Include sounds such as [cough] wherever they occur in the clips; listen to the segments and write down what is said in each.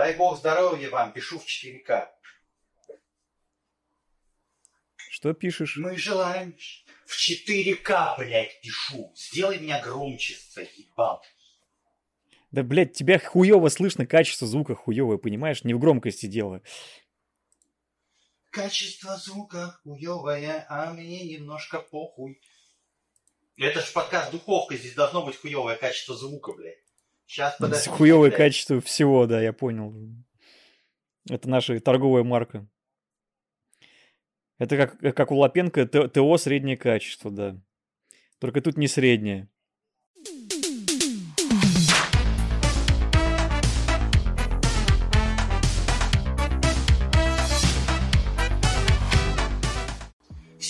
Дай бог здоровья вам, пишу в 4К. Что пишешь? Мы желаем в 4К, блядь, пишу. Сделай меня громче, заебал. Да, блядь, тебя хуево слышно, качество звука хуевое, понимаешь? Не в громкости дело. Качество звука хуевое, а мне немножко похуй. Это ж подкаст духовка, здесь должно быть хуевое качество звука, блядь. Сейчас подожди. Хуевое качество всего, да, я понял. Это наша торговая марка. Это как, как у Лапенко ТО среднее качество, да. Только тут не среднее.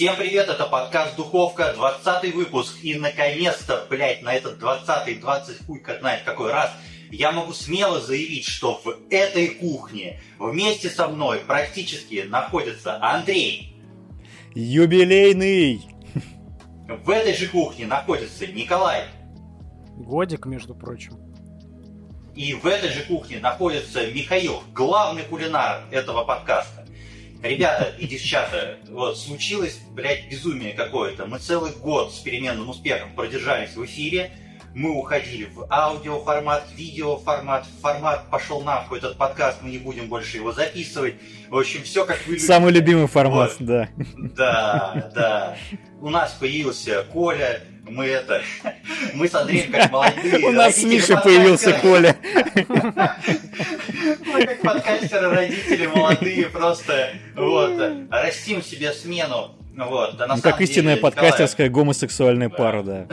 Всем привет, это подкаст Духовка, 20 выпуск. И наконец-то, блядь, на этот 20-й, 20 хуй знает какой раз, я могу смело заявить, что в этой кухне вместе со мной практически находится Андрей. Юбилейный! В этой же кухне находится Николай. Годик, между прочим. И в этой же кухне находится Михаил, главный кулинар этого подкаста. Ребята и девчата, вот случилось, блядь, безумие какое-то. Мы целый год с переменным успехом продержались в эфире. Мы уходили в аудиоформат, видеоформат, формат пошел нахуй этот подкаст, мы не будем больше его записывать. В общем, все как вы любите. Самый любимый формат, вот. да. Да, да. У нас появился Коля, мы это, мы с Андреем как молодые. У нас с Мишей появился Коля. Мы как подкастеры, родители молодые, просто вот, растим себе смену. Вот, да, ну, как истинная деле, подкастерская Николай... гомосексуальная пара, да.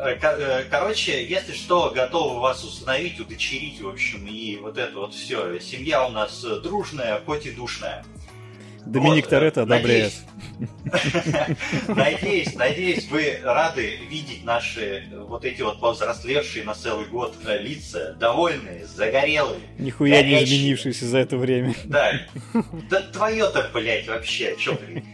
Э, короче, если что, готовы вас установить, удочерить, в общем, и вот это вот все. Семья у нас дружная, хоть и душная. Доминик вот, Торетто одобряет. [laughs] Надеюсь, надеюсь, вы рады видеть наши вот эти вот повзрослевшие на целый год э, лица, довольные, загорелые. Нихуя не изменившиеся за это время. Да. [laughs] Да твое-то, блядь, вообще, чё ты?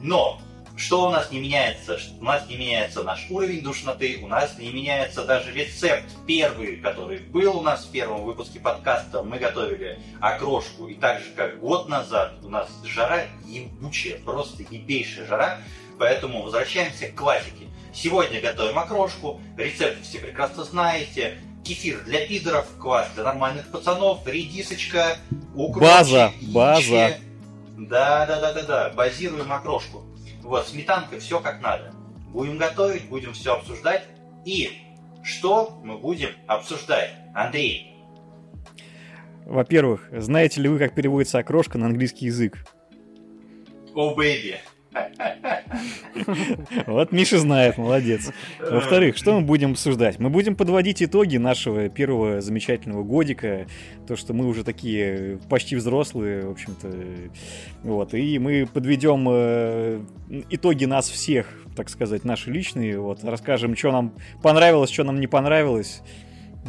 Но что у нас не меняется? У нас не меняется наш уровень душноты, у нас не меняется даже рецепт первый, который был у нас в первом выпуске подкаста. Мы готовили окрошку, и так же, как год назад, у нас жара ебучая, просто ебейшая жара, поэтому возвращаемся к классике. Сегодня готовим окрошку, рецепт все прекрасно знаете, кефир для пидоров, квас для нормальных пацанов, редисочка, укропчик, База, база. Да, да, да, да, да, базируем окрошку. Вот, сметанка, все как надо. Будем готовить, будем все обсуждать. И что мы будем обсуждать? Андрей. Во-первых, знаете ли вы, как переводится окрошка на английский язык? О, oh, бэйби. Вот Миша знает, молодец. Во-вторых, что мы будем обсуждать? Мы будем подводить итоги нашего первого замечательного годика. То, что мы уже такие почти взрослые, в общем-то. Вот. И мы подведем э, итоги нас всех, так сказать, наши личные. Вот. Расскажем, что нам понравилось, что нам не понравилось.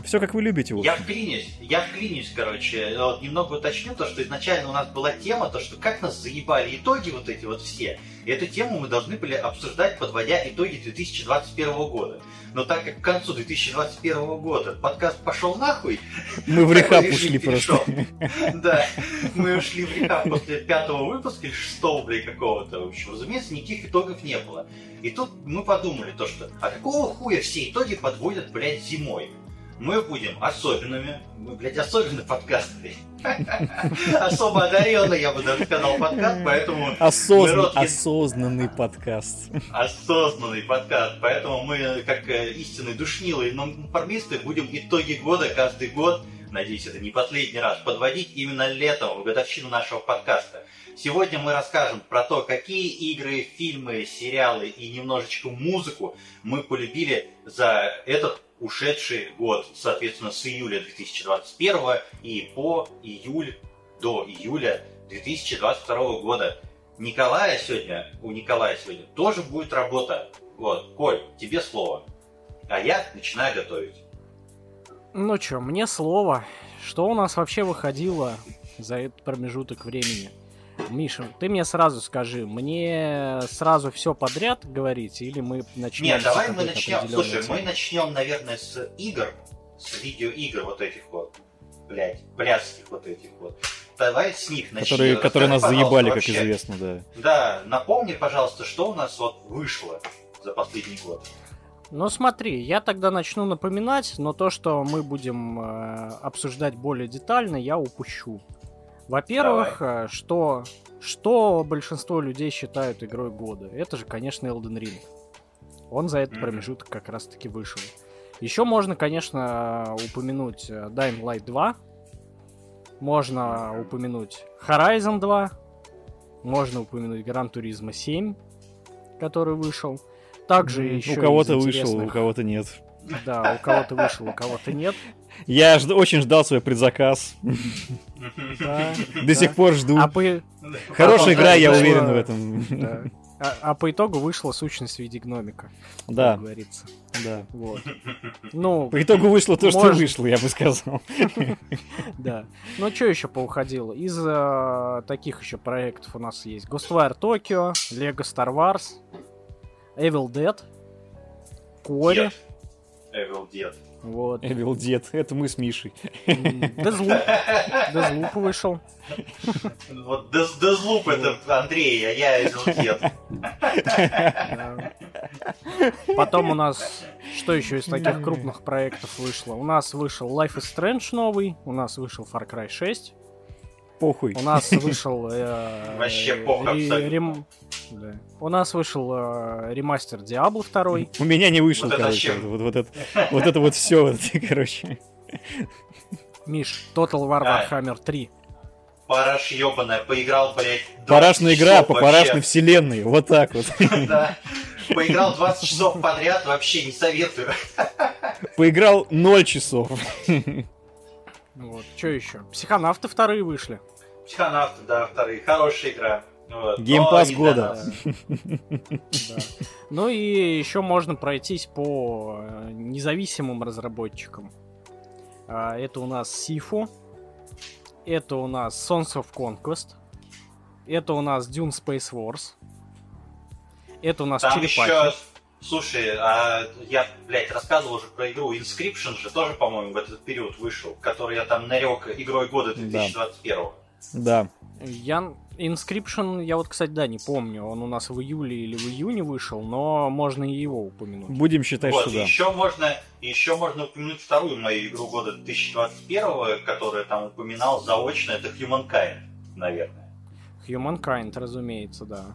Все как вы любите. Вот. Я вклинюсь, я вклинюсь, короче, вот немного уточню то, что изначально у нас была тема, то, что как нас заебали итоги вот эти вот все. И эту тему мы должны были обсуждать, подводя итоги 2021 года. Но так как к концу 2021 года подкаст пошел нахуй... [laughs] Мы в рехаб ушли просто. [laughs] Да, мы ушли в рехаб после пятого выпуска или шестого, блядь, какого-то. В общем, разумеется, никаких итогов не было. И тут мы подумали то, что а какого хуя все итоги подводят, блядь, зимой? Мы будем особенными, мы, блядь, особенный подкаст. [laughs] Особо одаренный, я бы даже сказал, подкаст, поэтому... Осозн... Осознанный подкаст. Осознанный подкаст, поэтому мы, как э, истинные душнилы и нонконформисты, будем итоги года каждый год, надеюсь, это не последний раз, подводить именно летом, в годовщину нашего подкаста. Сегодня мы расскажем про то, какие игры, фильмы, сериалы и немножечко музыку мы полюбили за этот ушедший год, соответственно, с июля 2021 и по июль до июля 2022 года. Николая сегодня, у Николая сегодня тоже будет работа. Вот, Коль, тебе слово. А я начинаю готовить. Ну что, мне слово. Что у нас вообще выходило за этот промежуток времени? Миша, ты мне сразу скажи, мне сразу все подряд говорить, или мы начнем? Нет, давай мы начнем. Слушай, мы темы? начнем, наверное, с игр, с видеоигр вот этих вот, блядь, блядских вот этих вот. Давай с них начнем. Которые, которые нас заебали, как вообще. известно, да. Да, напомни, пожалуйста, что у нас вот вышло за последний год. Ну смотри, я тогда начну напоминать, но то, что мы будем э, обсуждать более детально, я упущу. Во-первых, э, что, что большинство людей считают игрой года? Это же, конечно, Elden Ring. Он за этот Мгм. промежуток как раз-таки вышел. Еще можно, конечно, упомянуть э, Dying Light 2. Можно упомянуть Horizon 2. Можно упомянуть Gran Turismo 7, который вышел. Также М, еще у кого-то вышел, у кого-то нет. да, у кого-то вышел, у кого-то нет. Я жд- очень ждал свой предзаказ. До сих пор жду. А Хорошая игра, я уверен в этом. А- а по итогу вышла сущность в виде гномика. как Да, говорится. да. Вот. Ну, По итогу вышло то, что Может. вышло, я бы сказал. [laughs] да. Ну, что еще поуходило? Из э, таких еще проектов у нас есть Ghostwire Tokyo, Lego Star Wars, Evil Dead, Кори. Evil Dead. Вот. [laughs] Evil Dead, это мы с Мишей. Deathloop. Deathloop вышел. Вот Дез- Дезлуп это Андрей, а я Evil Dead. Потом у нас, что еще из таких крупных проектов вышло? У нас вышел Life is Strange новый, у нас вышел Far Cry 6, Похуй. у нас вышел... э, Вообще пох ре- абсолютно. рем- да. У нас вышел э, ремастер Diablo 2. У меня не вышел, Вот это короче. Вот, это, вот все, [laughs] короче. Миш, Total War. Warhammer 3. Параш ебаная, поиграл, блядь, 20 Парашная игра по парашной вселенной. Вот так вот. [laughs] Да. Поиграл 20 часов подряд, вообще не советую. Поиграл 0 часов. [laughs] Вот. Что еще? Психонавты вторые вышли. Психонавты, да, вторые. Хорошая игра. Вот. Геймпас года. Ну и еще можно пройтись по э, независимым разработчикам. А, Это у нас Сифу. Это у нас Sons of Conquest. Это у нас Dune Space Wars. Это у нас Там Черепахи. еще... Слушай, а я, блядь, рассказывал уже про игру Inscription же тоже, по-моему, в этот период вышел, который я там нарек игрой года 2021. Да. Я... Inscription, я вот, кстати, да, не помню, он у нас в июле или в июне вышел, но можно и его упомянуть. Будем считать, Вот, что да. еще можно, еще можно упомянуть вторую мою игру года 2021, которую я там упоминал заочно, это Humankind, наверное, Humankind, разумеется, да.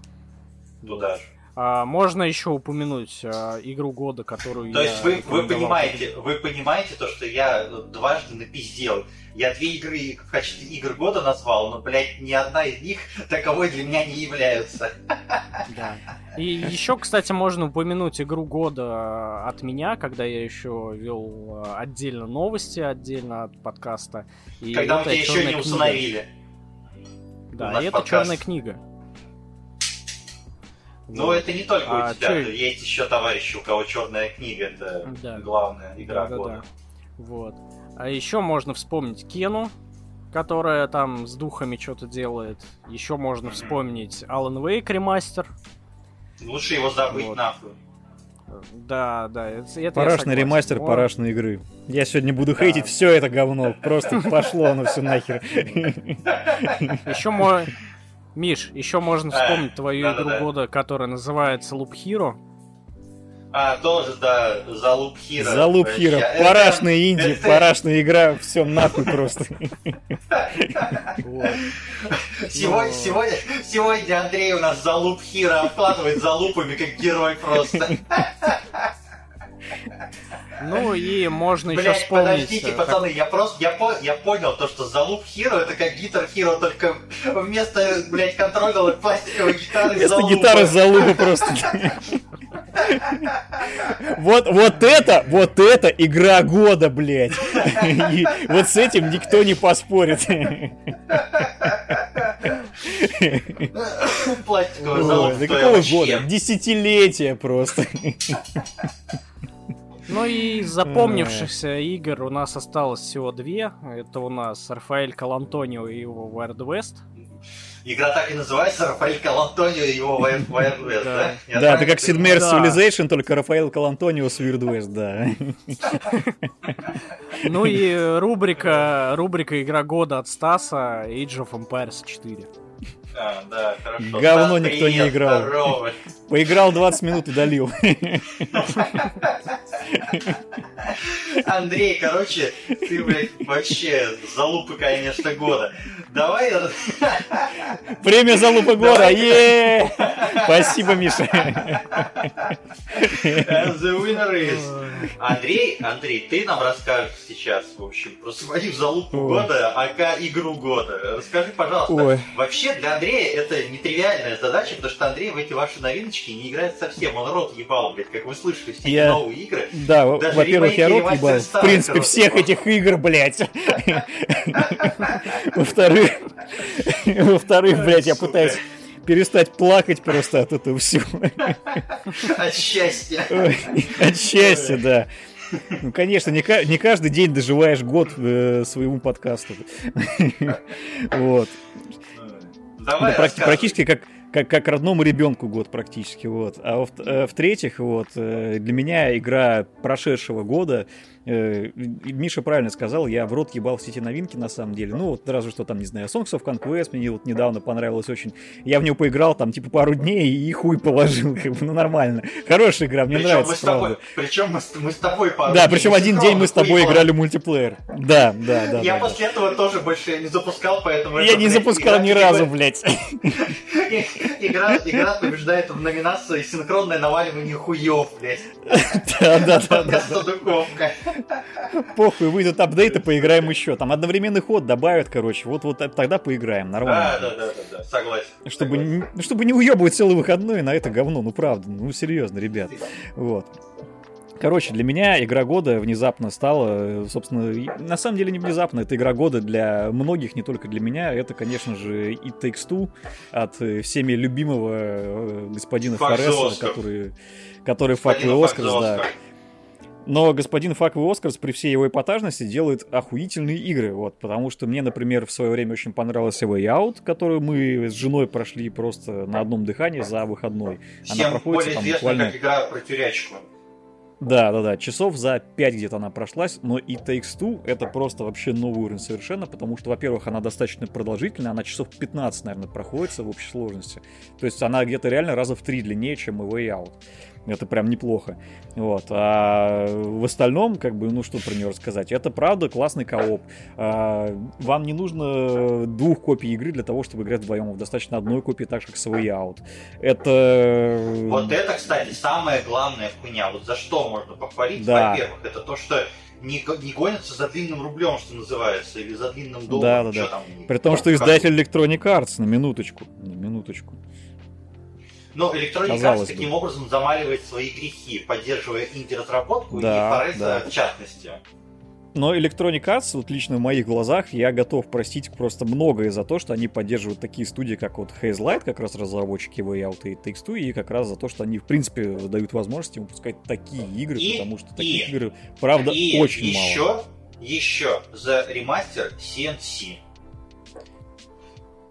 туда же. А, можно еще упомянуть а, игру года, которую То я есть вы, вы понимаете, вы понимаете то, что я дважды напиздел. Я две игры в качестве игр года назвал, но, блядь, ни одна из них [laughs] таковой для меня не являются. [laughs] Да. И еще, кстати, можно упомянуть игру года от меня, когда я еще вел а, отдельно новости, отдельно от подкаста. И Когда мы тебя еще «Чёрная не книга». установили. Да, и это подкаст. черная книга. Но Вот. это не только А у тебя, чё- есть еще товарищи, у кого черная книга, это Да. главная игра Да-да-да. года. Вот. А еще можно вспомнить Кену, которая там с духами что-то делает. Еще можно Мгм. вспомнить Alan Wake ремастер. Лучше его забыть Вот. нахуй. Да, да, это, Парашный ремастер Но- парашной игры. Я сегодня буду хейтить все это говно. Просто пошло оно все нахер. [laughs] Еще. Миш, еще можно А, вспомнить твою игру да-да-да. года, которая называется Loop Hero. А, тоже, да, за Луп Хиро. За луп Вообще, хиро. это- Парашная инди, это- [laughs] парашная игра. Все нахуй просто. Сегодня, Но- сегодня, сегодня Андрей у нас за Луп Хиро обкладывает за лупами, как герой просто. [laughs] Ну и можно еще вспомнить... подождите, э, как- пацаны, я просто, я, по- я понял то, что за Луп Хиро это как Гитар Хиро, только вместо, блять, контроллера пластиковой гитары Вместо залупа. гитары за лупу просто. Вот, вот это, вот это игра года, блядь. И вот с этим никто не поспорит. Пластиковая Ой, залупа. Да какого года? Десятилетия просто. Ну и из запомнившихся игр у нас осталось всего две. Это у нас Рафаэль Калантонио и его Wild West. Игра так и называется Рафаэль Калантонио и его Wild [laughs] West, да? Да, это как Sid Meier's Civilization, только Рафаэль Калантонио с Weird West, да. [laughs] Ну и рубрика, рубрика «Игра года» от Стаса Age of Empires 4. А, да, хорошо. Говно никто не играл. Поиграл 20 минут и долил. Андрей, короче, ты, блядь, вообще залупы, конечно, года. Давай... Премия залупы года, е Спасибо, Миша. The winner is... Андрей, Андрей, ты нам расскажешь сейчас, в общем, про свою залупу Ой. года, ака игру года. Расскажи, пожалуйста. Ой. Вообще, для Андрея это нетривиальная задача, потому что Андрей в эти ваши новиночки не играет совсем. Он рот ебал, блядь, как вы слышали, все я... новые игры. Да, во-первых, я рот ебал. В принципе, всех этих игр, блядь. [laughs] Во-вторых, [laughs] во-вторых, блядь, я пытаюсь перестать плакать просто от этого всего. От счастья. От счастья, да. Ну, конечно, не, не каждый день доживаешь год э, своему подкасту. [laughs] Вот. Давай, да, практически как как, как родному ребенку год практически, вот. А э, в-третьих, вот, э, для меня игра прошедшего года Э, Миша правильно сказал, я в рот ебал все эти новинки на самом деле. Ну, вот разве что там, не знаю, Songs of Conquest мне вот недавно понравилось очень. Я в него поиграл там типа пару дней и хуй положил, [laughs] как бы, ну нормально. Хорошая игра, мне причем нравится, мы с тобой, Причем мы, мы с тобой пару Да, причем один день мы с тобой играли в мультиплеер. Да, да, да. Я да, после да. этого тоже больше не запускал, поэтому... Я это, не блядь, запускал ни разу, блядь. [laughs] [laughs] Игра, игра побеждает в номинации синхронное наваливание хуев, блядь. Да, да, да. да. Похуй, выйдут апдейты, поиграем еще. Там одновременный ход добавят, короче. Вот, вот тогда поиграем, нормально. Да, да, да, да, да. согласен. Чтобы, согласен. Не, чтобы не уебывать целый выходной на это говно, ну правда, ну серьезно, ребят. Вот. Короче, для меня игра года внезапно стала, собственно, на самом деле не внезапно, это игра года для многих, не только для меня. Это, конечно же, It Takes Two от всеми любимого э, господина Фореса, который, который факт Оскарс, да. Но господин Факовый Оскарс при всей его эпатажности делает охуительные игры, вот, потому что мне, например, в свое время очень понравился Way Out, которую мы с женой прошли просто на одном дыхании за выходной. Всем она проходит более там буквально... как игра про тюрячку. Да, да, да, часов за 5 где-то она прошлась, но и Takes Two это просто вообще новый уровень совершенно, потому что, во-первых, она достаточно продолжительная, она часов 15, наверное, проходится в общей сложности. То есть она где-то реально раза в три длиннее, чем и Way Out. Это прям неплохо. Вот. А в остальном, как бы, ну что про нее рассказать? Это правда классный кооп. А, вам не нужно двух копий игры для того, чтобы играть вдвоем. Достаточно одной копии, так же, как с Way Out. Это... Вот это, кстати, самая главная хуйня. Вот за что можно похвалить, да. во-первых, это то, что не, не гонятся за длинным рублем, что называется, или за длинным долларом. Да, да, да. Там, При том, что издатель Electronic Arts, на минуточку, на минуточку. Но Electronic Arts таким бы. образом замаливает свои грехи, поддерживая инди-разработку да, и Фореса да. в частности. Но Electronic Arts, вот лично в моих глазах, я готов простить просто многое за то, что они поддерживают такие студии, как вот Haze Light, как раз разработчики Way Out и Takes Two, и как раз за то, что они, в принципе, дают возможность выпускать такие игры, и, потому что таких и, игр, правда, и очень еще, мало. Еще за ремастер CNC.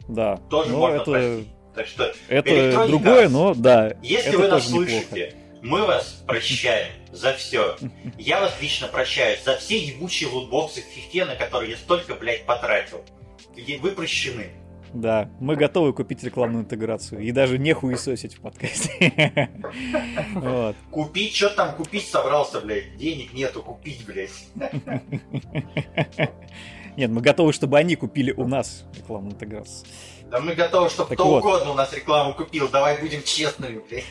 Да. Тоже можно это... простить. Так что это другое, но да. Если вы нас слышите, мы вас прощаем за все. Я вас лично прощаю за все ебучие лутбоксы в фифте, на которые я столько, блядь, потратил. Вы прощены. Да, мы готовы купить рекламную интеграцию и даже не хуесосить в подкасте. [laughs] вот. Купить, что там купить собрался, блядь? Денег нету, купить, блядь. [laughs] Нет, мы готовы, чтобы они купили у нас рекламную интеграцию. Да мы готовы, чтобы так кто вот. угодно у нас рекламу купил. Давай будем честными, блядь.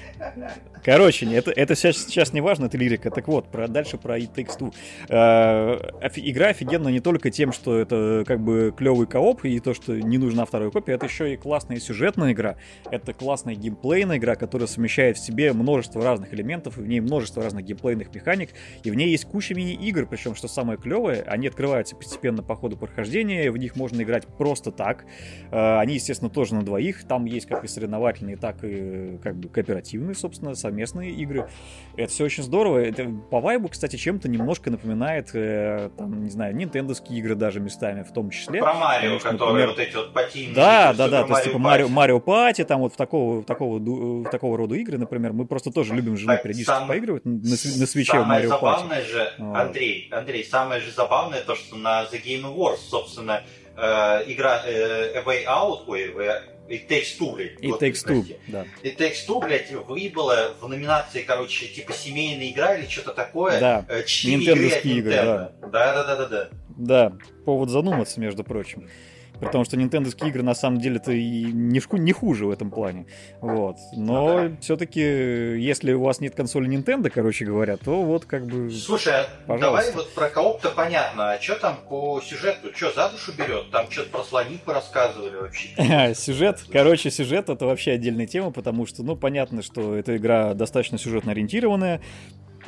Короче, это, это сейчас, сейчас не важно, это лирика. Так вот, про, дальше про It Takes Two. Э, игра офигенна не только тем, что это как бы клевый кооп и то, что не нужна вторая копия, это еще и классная сюжетная игра. Это классная геймплейная игра, которая совмещает в себе множество разных элементов, и в ней множество разных геймплейных механик, и в ней есть куча мини-игр, причем, что самое клевое, они открываются постепенно по ходу прохождения, в них можно играть просто так. Э, они, естественно, тоже на двоих. Там есть как и соревновательные, так и как бы кооперативные, собственно, совместные игры. Это все очень здорово. Это по вайбу, кстати, чем-то немножко напоминает, э, там, не знаю, нинтендовские игры даже местами в том числе. Про Марио, что, которые например... вот эти вот патинки. Да, да, да, то есть типа Марио, Марио Пати, там вот в такого, такого, такого рода игры, например, мы просто тоже любим жену периодически сам... поигрывать на, на свече в Марио Пати. Самое забавное же, Андрей, Андрей, самое же забавное то, что на The Game Awards, собственно, э, игра э, A Way Out, ой, It Takes Two, блядь. It Takes Two, да. It Takes Two, блядь, выбыла в номинации, короче, типа семейная игра или что-то такое. Да, э, Нинтендовские игры, да. Да, да, да, да, да. Да, повод задуматься, между прочим. Потому что нинтендовские игры на самом деле-то и не, не хуже в этом плане. Вот. Но ага. все-таки, если у вас нет консоли Nintendo, короче говоря, то вот как бы. Слушай, а пожалуйста. давай вот про кооп-то понятно. А что там по сюжету? Что за душу берет? Там что-то про слонику рассказывали вообще. [laughs] сюжет. Короче, сюжет это вообще отдельная тема, потому что, ну, понятно, что эта игра достаточно сюжетно ориентированная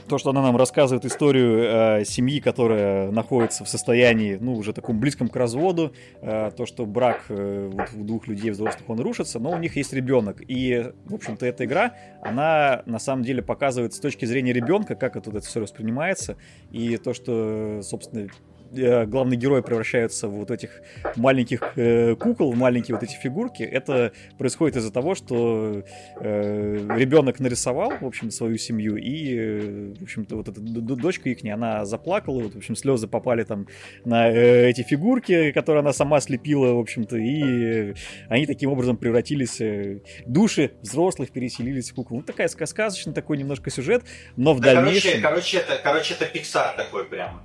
то, что она нам рассказывает историю э, семьи, которая находится в состоянии, ну, уже таком близком к разводу, э, то, что брак э, вот, у двух людей взрослых, он рушится, но у них есть ребенок. И, в общем-то, эта игра, она на самом деле показывает с точки зрения ребенка, как это, это все воспринимается, и то, что, собственно, Э, главный герой превращается в вот этих маленьких э, кукол, в маленькие вот эти фигурки, это происходит из-за того, что э, ребенок нарисовал, в общем, свою семью, и, э, в общем-то, вот эта дочка их, она заплакала, вот, в общем, слезы попали там на э, эти фигурки, которые она сама слепила, в общем-то, и они таким образом превратились, э, души взрослых переселились в кукол. Ну, такая сказочный такой немножко сюжет, но в да, дальнейшем... Короче, короче, это, короче, это Pixar такой прямо.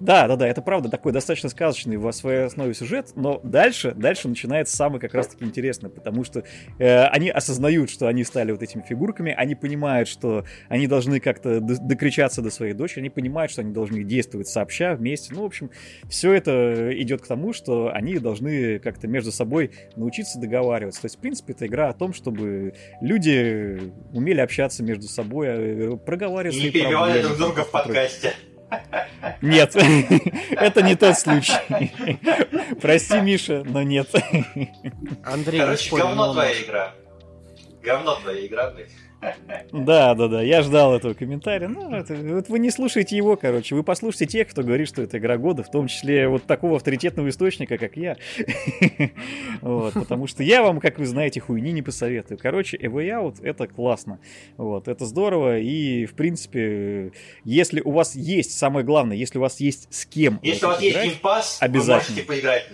Да, да, да, это правда такой достаточно сказочный в своей основе сюжет, но дальше, дальше начинается самое как раз-таки интересное, потому что э, они осознают, что они стали вот этими фигурками, они понимают, что они должны как-то докричаться до своей дочери, они понимают, что они должны действовать сообща, вместе. Ну, в общем, все это идет к тому, что они должны как-то между собой научиться договариваться. То есть, в принципе, это игра о том, чтобы люди умели общаться между собой, э, проговаривать не перебивали друг друга в подкасте. Нет, [laughs] это не тот случай. [laughs] Прости, Миша, но нет. Андрей, Короче, говно твоя игра. Говно твоя игра, блядь. Да, да, да, я ждал этого комментария. Ну, это, вот вы не слушаете его, короче, вы послушайте тех, кто говорит, что это игра года, в том числе вот такого авторитетного источника, как я. [laughs] Вот, потому что я вам, как вы знаете, хуйни не посоветую. Короче, A Way Out — это классно. Вот, это здорово, и, в принципе, если у вас есть, самое главное, если у вас есть с кем Если у вас есть геймпас, вы можете поиграть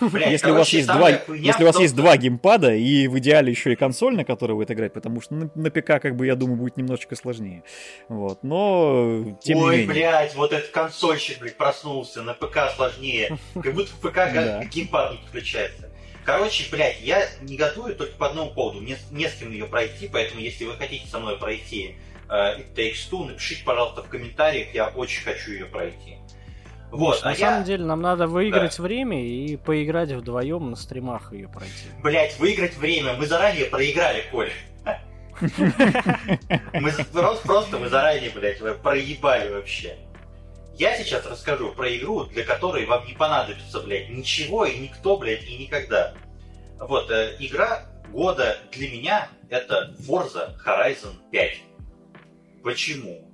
в если у вас есть два, если у вас есть два геймпада и в идеале еще и консоль, на которой вы это играете, потому что на, на ПК, как бы, я думаю, будет немножечко сложнее. Вот, но тем Ой, не менее. блядь, вот этот консольщик, блядь, проснулся, на ПК сложнее. Как будто в ПК [laughs] да. геймпад не подключается. Короче, блядь, я негодую только по одному поводу. Мне не с кем ее пройти, поэтому если вы хотите со мной пройти uh, It Takes Two, напишите, пожалуйста, в комментариях, я очень хочу ее пройти. Вот, на а самом я... деле нам надо выиграть да. время и поиграть вдвоем на стримах ее пройти. Блять, выиграть время. Мы заранее проиграли, Коль. [laughs] Мы просто, просто мы заранее, блядь, проебали вообще. Я сейчас расскажу про игру, для которой вам не понадобится, блядь, ничего и никто, блядь, и никогда. Вот, э, игра года для меня это Forza Horizon 5. Почему?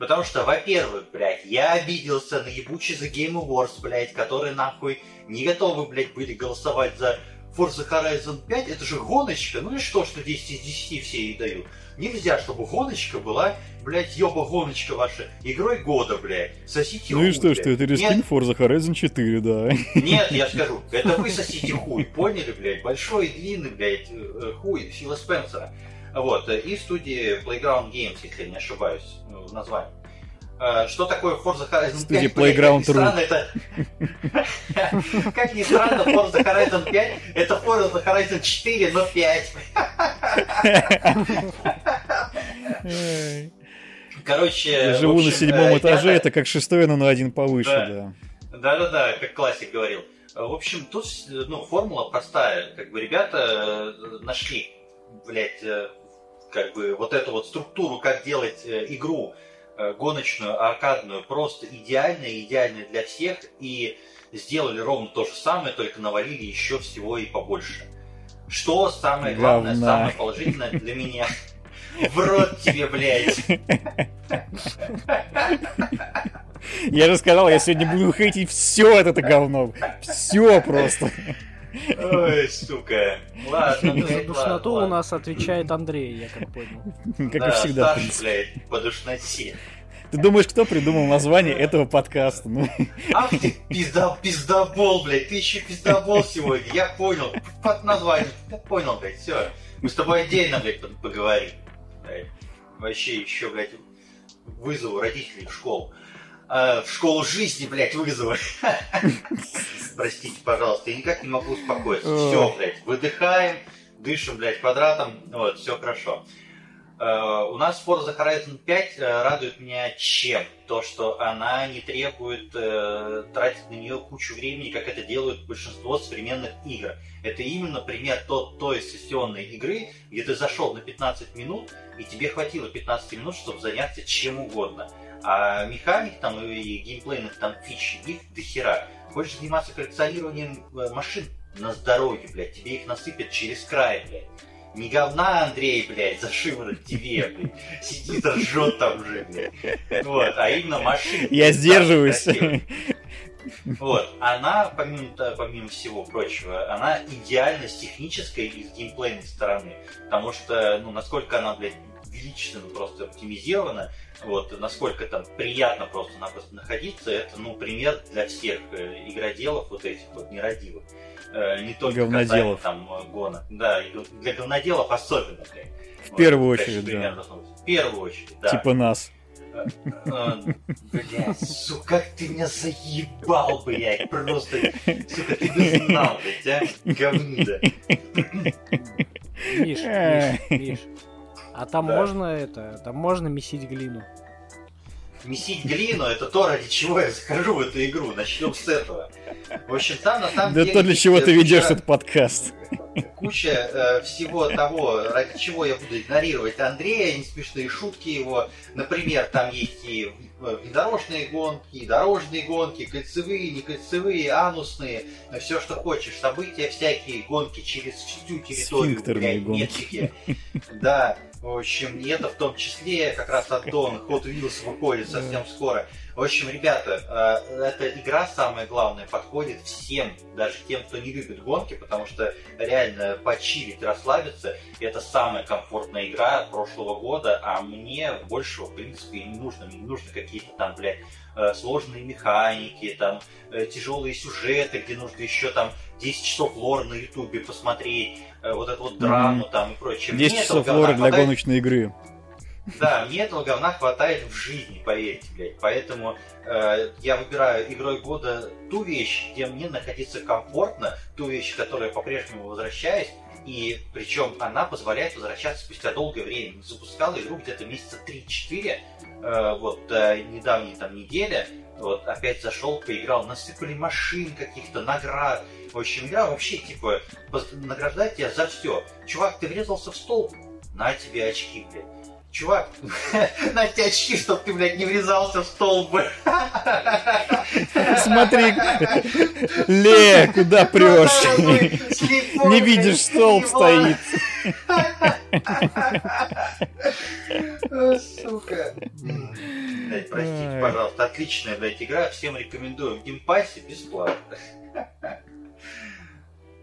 Потому что, во-первых, блядь, я обиделся на ебучий The Game Awards, блядь, которые нахуй не готовы, блядь, были голосовать за Forza Horizon 5. Это же гоночка. Ну и что, что 10 из 10 все ей дают? Нельзя, чтобы гоночка была, блядь, ёба гоночка ваша, игрой года, блядь. Сосите Ну хуй, и что, блядь. что это рескин Forza Horizon 4, да. Нет, я скажу, это вы сосите хуй, поняли, блядь? Большой и длинный, блядь, э, хуй Фила Спенсера. Вот, э, и студии Playground Games, если я не ошибаюсь ну, в названии. Э, что такое Forza Horizon 5? Студия Playground Как это... [laughs] Как ни странно, Forza Horizon 5 это Forza Horizon 4, но 5. [laughs] Короче... Я живу на седьмом э, этаже, это как шестой, но на один повыше, да. Да-да-да, как классик говорил. В общем, тут ну, формула простая. Как бы ребята нашли, блядь, как бы вот эту вот структуру, как делать э, игру э, гоночную, аркадную, просто идеальная, идеальная для всех, и сделали ровно то же самое, только навалили еще всего и побольше. Что самое главное, Говна. самое положительное для меня? В рот тебе, блядь! Я же сказал, я сегодня буду хейтить все это говно. Все просто. Ой, сука. Ладно, ну, За ладно, душноту у нас отвечает Андрей, я как понял. Как и Да, всегда, принципе. блядь, по душноте. Ты думаешь, кто придумал название этого подкаста? Ну, Ах ты пизда, пиздобол, блядь, ты еще пиздобол сегодня, я понял, под названием, я понял, блядь, все. Мы с тобой отдельно, блядь, поговорим. Блядь. Вообще еще, блядь, вызову родителей в школу. А, в школу жизни, блядь, вызову. [laughs] Простите, пожалуйста, я никак не могу успокоиться. Все, блядь, выдыхаем, дышим, блядь, квадратом, вот, все хорошо. Э, У нас Forza Horizon 5 э, радует меня чем? То, что она не требует э, тратить на нее кучу времени, как это делают большинство современных игр. Это именно пример тот, той сессионной игры, где ты зашел на 15 минут, и тебе хватило 15 минут, чтобы заняться чем угодно. А механик там и геймплейных там фич, их до хера. Хочешь заниматься коллекционированием э, машин? На здоровье, блядь, тебе их насыпят через край, блядь. Не говна Андрей, блядь, за шиворот тебе, блядь. Сидит, ржет там уже, блядь. Вот, а именно машины. я сдерживаюсь. Вот, она, помимо, помимо всего прочего, она идеальна с технической и с геймплейной стороны. Потому что, ну, насколько она, блядь, величественно просто оптимизирована, вот, насколько там приятно просто-напросто находиться, это, ну, пример для всех э, игроделов вот этих вот нерадивых. Э, не только Говноделов. касаемо, там э, гонок. Да, для говноделов особенно, блядь. В первую Вот, очередь, пример да. В первую очередь, да. Типа нас. Блядь, сука, как ты меня заебал, блядь, просто, сука, ты бы знал, блядь, а, говнида. Миш, Миш, Миш. А там Да. можно это, там можно месить глину. Месить глину, это то, ради чего я захожу в эту игру, начнем с этого. В общем, там на самом Да деле... то, для чего э, ты ведешь куча- этот подкаст. куча э, всего того, ради чего я буду игнорировать Андрея, не смешные шутки его. Например, там есть и э, внедорожные гонки, и дорожные гонки, кольцевые, не кольцевые, анусные, все, что хочешь. События всякие, гонки через всю территорию, Сфинктерные блядь, гонки. Да, в общем, и это в том числе как раз аддон Hot Wheels выходит совсем скоро. В общем, ребята, э, эта игра, самое главное, подходит всем, даже тем, кто не любит гонки, потому что реально почилить, расслабиться, это самая комфортная игра прошлого года, а мне большего, в принципе, и не нужно. Мне не нужны какие-то там, блядь, э, сложные механики, там, э, тяжелые сюжеты, где нужно еще там 10 часов лор на ютубе посмотреть, вот эту вот драму там и прочее. 10 Мне часов лора для хватает. гоночной игры. Да, мне этого говна хватает в жизни, поверьте, блядь. Поэтому э, я выбираю игрой года ту вещь, где мне находиться комфортно, ту вещь, к которой я по-прежнему возвращаюсь, и причем она позволяет возвращаться спустя долгое время. Запускал игру где-то месяца 3-4, э, вот до недавней там недели, вот опять зашел, поиграл, насыпали машин каких-то, наград. В общем, игра вообще типа награждает тебя за все. Чувак, ты врезался в столб, на тебе очки, блядь. Чувак, [laughs] на тебе очки, чтоб ты, блядь, не врезался в столб. Смотри, Ле, куда прешь? [laughs] Слепой, Не видишь, столб слепой. стоит. Сука. Блядь, простите, пожалуйста. Отличная, блядь, игра. Всем рекомендую. В геймпассе бесплатно.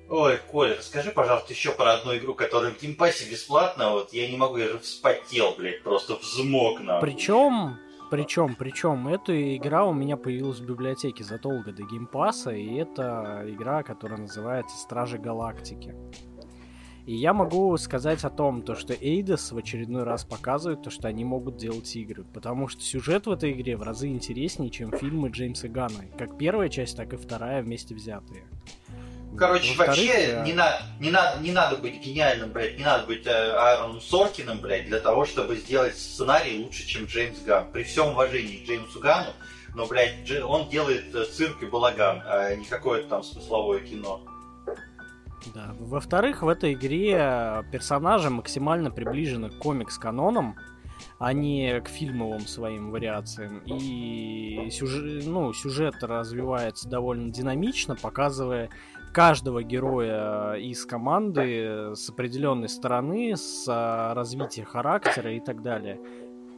Ой, Коля, расскажи, пожалуйста, еще про одну игру, которая в геймпассе бесплатно. Вот я не могу, я же вспотел, блядь, просто взмок на. Причем, причем, причем, эта игра у меня появилась в библиотеке задолго до геймпаса, и это игра, которая называется Стражи Галактики. И я могу сказать о том, то, что Эйдос в очередной раз показывает то, что они могут делать игры. Потому что сюжет в этой игре в разы интереснее, чем фильмы Джеймса Ганна. Как первая часть, так и вторая вместе взятые. Короче, вообще э, не, на, не, надо, не надо быть гениальным, блядь, не надо быть э, Аароном Соркиным, блядь, для того, чтобы сделать сценарий лучше, чем Джеймс Ган. При всем уважении к Джеймсу Гану, но, блядь, он делает э, цирк и балаган, а не какое-то там смысловое кино. Да. Во-вторых, в этой игре персонажи максимально приближены к комикс-канонам, а не к фильмовым своим вариациям. И сюжет, ну, сюжет развивается довольно динамично, показывая каждого героя из команды с определенной стороны, с а, развитием характера и так далее.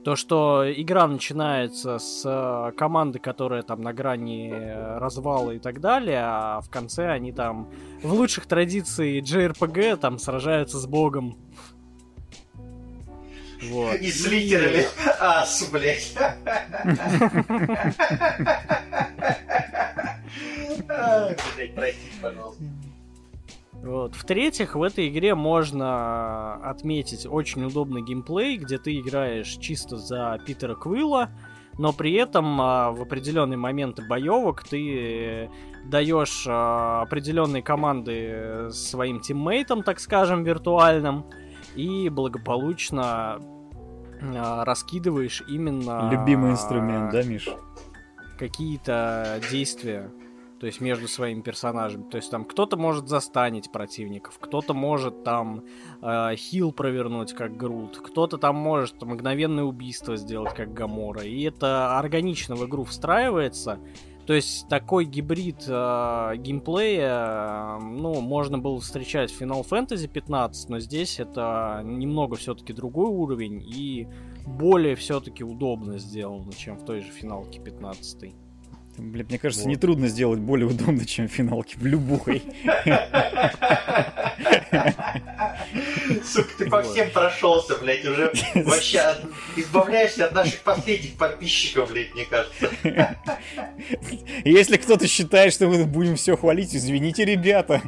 То, что игра начинается с э, команды, которая там на грани развала и так далее, а в конце они там в лучших традициях JRPG там сражаются с богом. Вот. И с литерами [laughs] ас, блядь. Блядь, простите, пожалуйста. Вот. В-третьих, в этой игре можно отметить очень удобный геймплей, где ты играешь чисто за Питера Квилла, но при этом а, в определенные моменты боевок ты даешь а, определенные команды своим тиммейтам, так скажем, виртуальным, и благополучно а, раскидываешь именно... Любимый инструмент, да, Миш? Какие-то действия то есть между своими персонажами. То есть там кто-то может застанить противников, кто-то может там э, хил провернуть, как Грут, кто-то там может мгновенное убийство сделать, как Гамора. И это органично в игру встраивается. То есть такой гибрид э, геймплея, э, ну, можно было встречать в Final Fantasy 15, но здесь это немного все-таки другой уровень и более все-таки удобно сделано, чем в той же финалке 15. Блин, мне кажется, вот. нетрудно сделать более удобно, чем финалки в любой. Сука, ты по всем прошелся, блядь, уже вообще избавляешься от наших последних подписчиков, блядь, мне кажется. Если кто-то считает, что мы будем все хвалить, извините, ребята.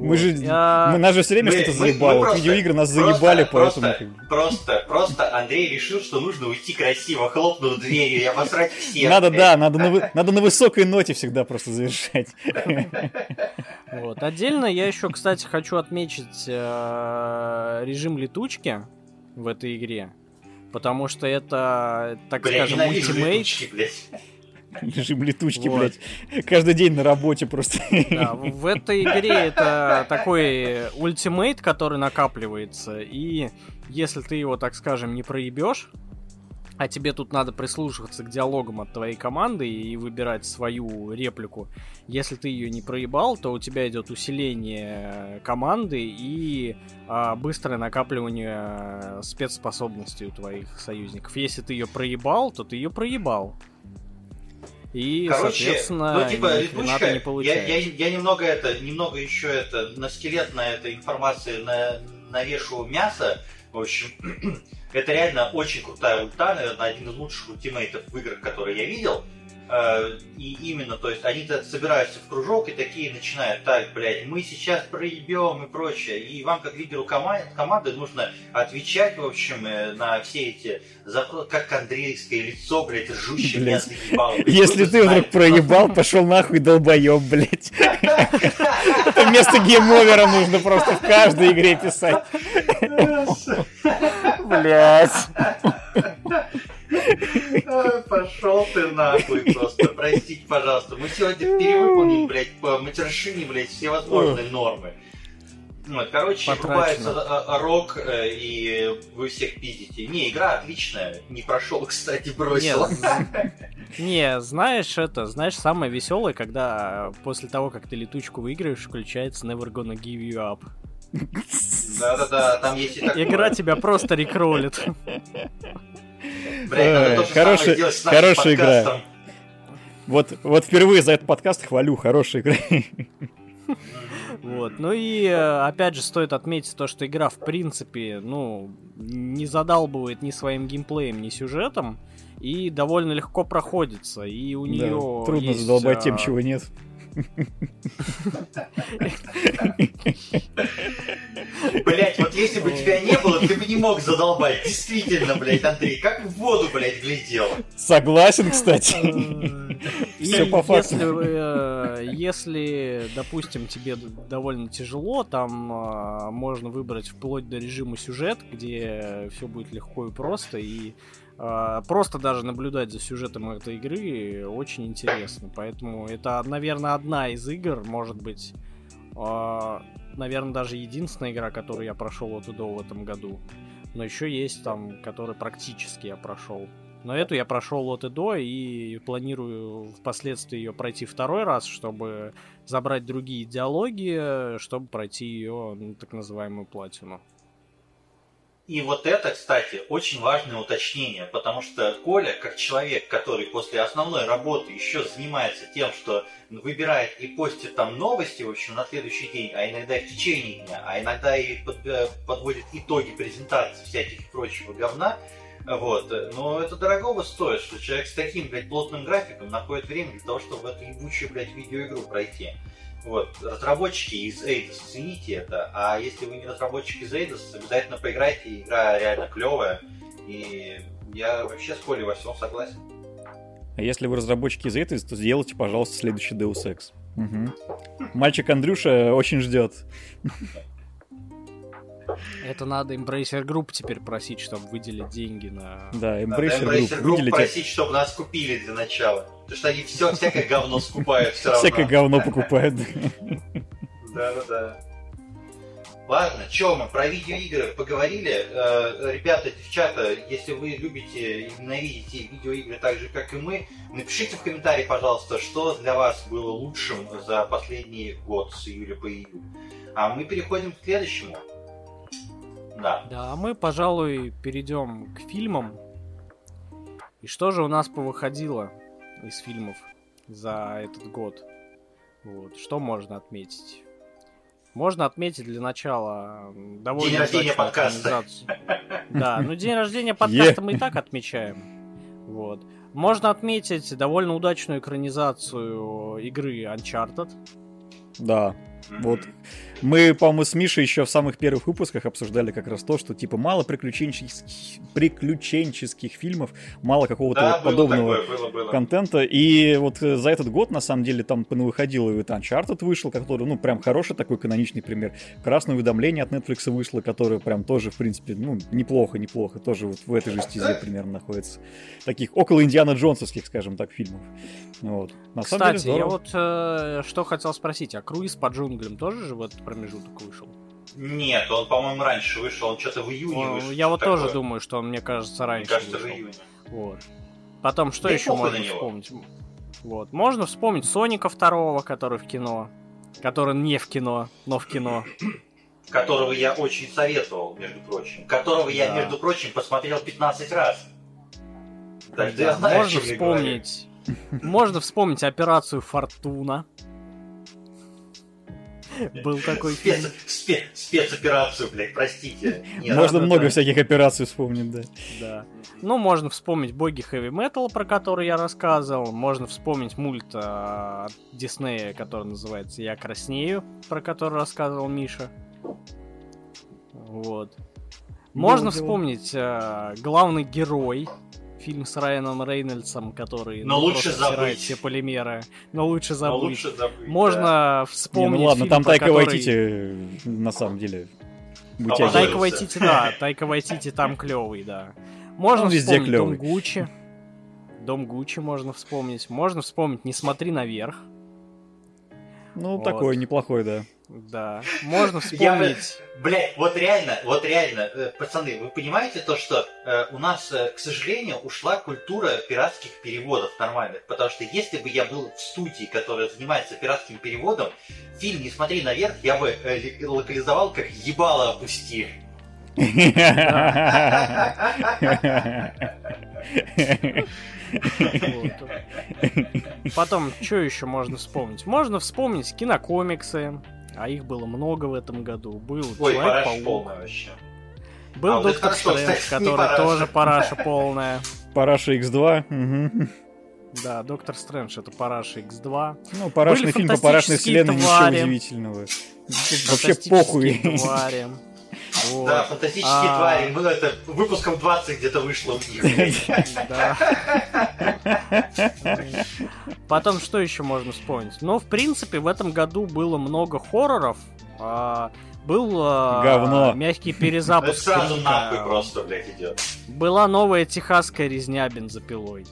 Мы же, я... мы, нас же все время что-то заебало. Мы, мы Видеоигры нас заебали, просто, поэтому... Просто, просто Андрей решил, что нужно уйти красиво, хлопнул дверью и обосрать всех. Надо, да, надо на, надо на высокой ноте всегда просто завершать. Вот. Отдельно я еще, кстати, хочу отметить э, режим летучки в этой игре. Потому что это, так Бля, скажем, ультимейт. [laughs] Режим летучки, вот. блядь. Каждый день на работе просто. Да, в этой игре это такой ультимейт, который накапливается. И если ты его, так скажем, не проебешь, а тебе тут надо прислушиваться к диалогам от твоей команды и выбирать свою реплику. Если ты ее не проебал, то у тебя идет усиление команды и а, быстрое накапливание спецспособностей у твоих союзников. Если ты ее проебал, то ты ее проебал. И, Короче, соответственно, ну, типа, летучка, не получаешь. Я, я, я немного это, немного еще это, на скелет на этой информации на, навешу мясо. В общем, [clears throat] это реально очень крутая ульта, наверное, один из лучших ультимейтов в играх, которые я видел. Э, и именно, то есть они собираются в кружок и такие начинают, так, блядь, мы сейчас проебем и прочее. И вам, как лидеру команды, команды нужно отвечать, в общем, э, на все эти запросы, как андреевское лицо, блядь, ржущее меня заебало. Если ты вдруг проебал, пошел нахуй долбоеб, блядь. Это вместо геймовера нужно просто в каждой игре писать. Блядь. [laughs] Пошел ты нахуй просто. Простите, пожалуйста. Мы сегодня перевыполнили, блядь, по матершине, блядь, все возможные нормы. Короче, врубается а, а, рок, э, и вы всех пиздите. Не, игра отличная. Не прошел, [laughs] кстати, бросил. Не, знаешь, это, знаешь, самое веселое, когда после того, как ты летучку выиграешь, включается Never Gonna Give You Up. Да-да-да, там есть и такое. Игра тебя просто рекролит. [laughs] Бля, хорошая, хорошая игра. Вот, вот впервые за этот подкаст хвалю, хорошая игра. Вот. Ну и э, опять же стоит отметить то, что игра в принципе, ну, не задалбывает ни своим геймплеем, ни сюжетом, и довольно легко проходится. И у нее да, трудно есть, задолбать тем, а, чего нет. Блять, вот если бы тебя не было, ты бы не мог задолбать. Действительно, блять, Андрей, как в воду, блять, глядел. Согласен, кстати. [laughs] Все по факту. Если, э, если, допустим, тебе довольно тяжело, там э, можно выбрать вплоть до режима сюжет, где все будет легко и просто, и а, просто даже наблюдать за сюжетом этой игры очень интересно. Поэтому это, наверное, одна из игр, может быть, а, наверное, даже единственная игра, которую я прошел от до в этом году. Но еще есть там, который практически я прошел. Но эту я прошел от и до, и планирую впоследствии ее пройти второй раз, чтобы забрать другие диалоги, чтобы пройти ее, ну, так называемую платину. И вот это, кстати, очень важное уточнение, потому что Коля, как человек, который после основной работы еще занимается тем, что выбирает и постит там новости, в общем, на следующий день, а иногда и в течение дня, а иногда и э, подводит итоги презентации всяких прочего говна, вот. Но это дорогого стоит, что человек с таким, блядь, плотным графиком находит время для того, чтобы эту ебучую, блядь, видеоигру пройти. Вот, разработчики из Eidos, цените это, а если вы не разработчик из Eidos, обязательно поиграйте, игра реально клевая, и я вообще с Колей во всем согласен. А если вы разработчики из Eidos, то сделайте, пожалуйста, следующий Deus Ex. Угу. Мальчик Андрюша очень ждет. Это надо Embracer Group теперь просить, чтобы выделить деньги на... Да, Embracer, надо Embracer Group, Group выделить... просить, чтобы нас купили для начала. Потому что они все, всякое говно скупают все равно. Всякое говно покупают. Да-да-да. Ладно, что мы про видеоигры поговорили. Э, ребята, девчата, если вы любите и ненавидите видеоигры так же, как и мы, напишите в комментарии, пожалуйста, что для вас было лучшим за последний год с июля по июль. А мы переходим к следующему. Да. Да, а мы, пожалуй, перейдем к фильмам. И что же у нас повыходило из фильмов за этот год? Вот. Что можно отметить? Можно отметить для начала довольно День рождения подкаста. [laughs] Да, ну день рождения подкаста мы и так отмечаем. Вот. Можно отметить довольно удачную экранизацию игры Uncharted. Да, вот мы, по-моему, с Мишей еще в самых первых выпусках обсуждали как раз то, что типа мало приключенческих, приключенческих фильмов, мало какого-то да, вот подобного такое, было, было. контента. И вот э, за этот год, на самом деле, там выходил и Uncharted вышел, который, ну, прям хороший такой каноничный пример. Красное уведомление от Netflix вышло, которое прям тоже, в принципе, ну, неплохо, неплохо. Тоже вот в этой же стезе примерно находится. Таких около Индиана Джонсовских, скажем так, фильмов. Вот. На Кстати, деле, я вот э, что хотел спросить, а круиз по джунглям тоже же в этот промежуток вышел? Нет, он, по-моему, раньше вышел, он что-то в июне он, вышел. Я вот такое. тоже думаю, что он, мне кажется, раньше Мне кажется, вышел. в июне. Вот. Потом, что да еще можно вспомнить? Вот. Можно вспомнить Соника второго, который в кино. Который не в кино, но в кино. [clears throat] Которого я очень советовал, между прочим. Которого да. я, между прочим, посмотрел 15 раз. Да, да, знаю, можно вспомнить. Можно вспомнить операцию Фортуна. [laughs] Был такой фильм. Спец, спецоперацию, блядь, простите. можно много всяких операций вспомнить, да. Да. Ну, можно вспомнить боги хэви метал, про который я рассказывал. Можно вспомнить мульт э, Диснея, который называется «Я краснею», про который рассказывал Миша. Вот. Можно вспомнить э, главный герой фильм с Райаном Рейнольдсом, который Но ну, лучше забыть. все полимеры. Но лучше забыть. Но лучше забыть Можно да. вспомнить. Не, ну ладно, фильм, там Тайка который... Вайтити на самом деле. А Тайка Вайтити, да, Тайка Вайтити там клевый, да. Можно Он вспомнить везде Дом Гуччи. Дом Гуччи можно вспомнить. Можно вспомнить Не смотри наверх. Ну, вот. такой неплохой, да. Да. Можно вспомнить. Я, блядь, вот реально, вот реально, э, пацаны, вы понимаете то, что э, у нас, э, к сожалению, ушла культура пиратских переводов нормальных. Потому что если бы я был в студии, которая занимается пиратским переводом, фильм «Не смотри наверх» я бы э, локализовал как «Ебало опусти». Потом, что еще можно вспомнить? Можно вспомнить кинокомиксы, а их было много в этом году. Был Человек-паук. Был а, Доктор Стрэндж, который тоже параша полная. [laughs] Параша X2. Да, Доктор Стрэндж это Параша X2. Ну, парашный фильм по парашной вселенной, ничего удивительного. Вообще похуй. Твари. [laughs] Вот. Да, фантастические а... твари. Ну, это выпуском 20 где-то вышло. Потом что еще можно вспомнить? Ну, в принципе, в этом году было много хорроров. А, был а, Говно. мягкий перезапуск. Сразу нахуй просто, блядь, идет. Была новая техасская резня бензопилой.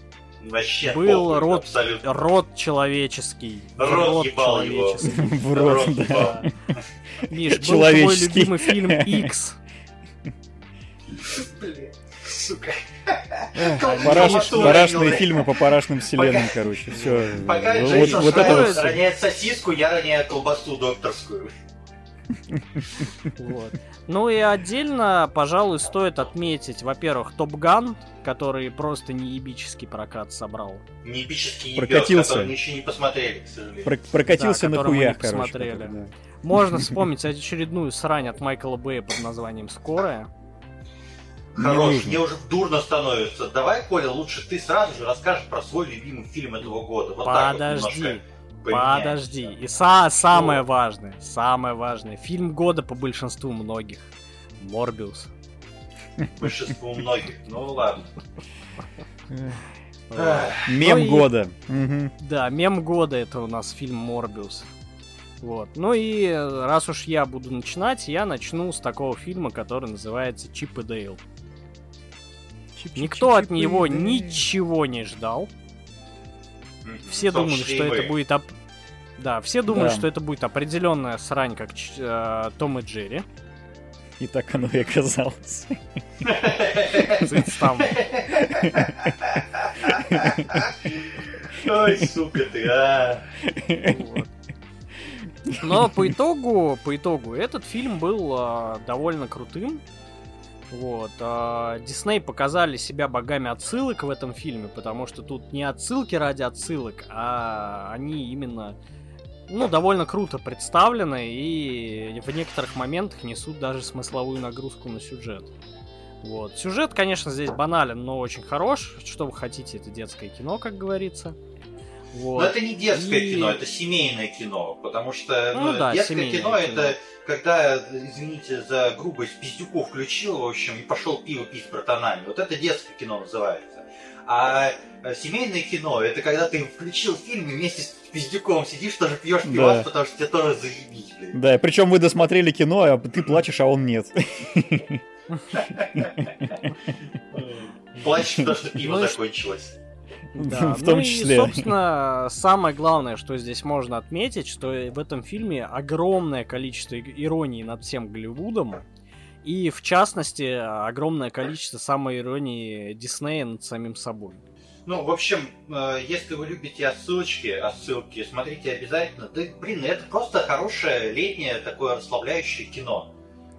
Вообще был похуй, род, род человеческий. [laughs] Рот, рот человеческий. В рот, да. Миш, был твой любимый фильм [laughs] X. сука. Парашные фильмы по парашным вселенным, короче. Все. Пока вот, вот это роняет сосиску, я роняю колбасу докторскую. Вот. Ну и отдельно, пожалуй, стоит отметить, во-первых, Топ Ган, который просто неебический прокат собрал. Неебический ебёс, Прокатился. который мы еще не посмотрели, к сожалению. Про- прокатился да, на хуях, короче. Посмотрели. Который, да. Можно [laughs] вспомнить очередную срань от Майкла Бэя под названием «Скорая». Хорош, мне уже дурно становится. Давай, Коля, лучше ты сразу же расскажешь про свой любимый фильм этого года. Вот Подожди. Вот Подожди. И са- самое важное, самое важное. Фильм года по большинству многих. Морбиус. Большинству многих. Ну ладно. [laughs] Мем ну года. Да, мем года это у нас фильм Морбиус. Вот. Ну и раз уж я буду начинать, я начну с такого фильма, который называется Чип и Дейл. Чип, Никто чип, от него ничего не ждал. Все думали, что это будет... Оп... Да, все думали, да. что это будет определенная срань, как э, Том и Джерри. И так оно и оказалось. Ой, сука ты, а! Но по итогу, по итогу, этот фильм был а, довольно крутым. Вот. А, Дисней показали себя богами отсылок в этом фильме, потому что тут не отсылки ради отсылок, а они именно ну, довольно круто представлены и в некоторых моментах несут даже смысловую нагрузку на сюжет. Вот. Сюжет, конечно, здесь банален, но очень хорош. Что вы хотите, это детское кино, как говорится. Вот. Но это не детское и... кино, это семейное кино, потому что ну, ну, да, детское кино, кино это когда, извините за грубость, пиздюку включил, в общем, и пошел пиво пить с братанами. Вот это детское кино называется. А э, семейное кино это когда ты включил фильм и вместе с пиздюком сидишь, тоже пьешь пивас, да. потому что тебе тоже заебись, блин. Да, причем вы досмотрели кино, а ты плачешь, а он нет. Плачешь, потому что пиво ну закончилось. Да, [laughs] в том ну числе. И, собственно, самое главное, что здесь можно отметить, что в этом фильме огромное количество иронии над всем Голливудом. И, в частности, огромное количество самой иронии Диснея над самим собой. Ну, в общем, э, если вы любите отсылочки, отсылки, смотрите обязательно. Да, блин, это просто хорошее летнее такое расслабляющее кино.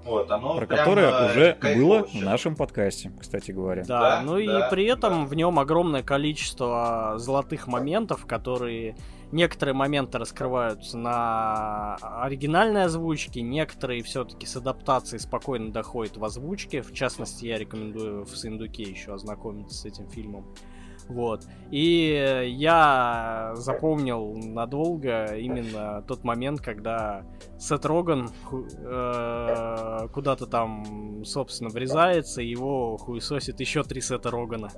Вот, оно Про которое уже было в нашем подкасте, кстати говоря. Да, да ну да, и при этом да. в нем огромное количество золотых моментов, которые некоторые моменты раскрываются на оригинальной озвучке, некоторые все-таки с адаптацией спокойно доходят в озвучке. В частности, я рекомендую в Синдуке еще ознакомиться с этим фильмом. Вот. И я запомнил надолго именно тот момент, когда Сет Роган э, куда-то там, собственно, врезается, и его хуесосит еще три Сета Рогана.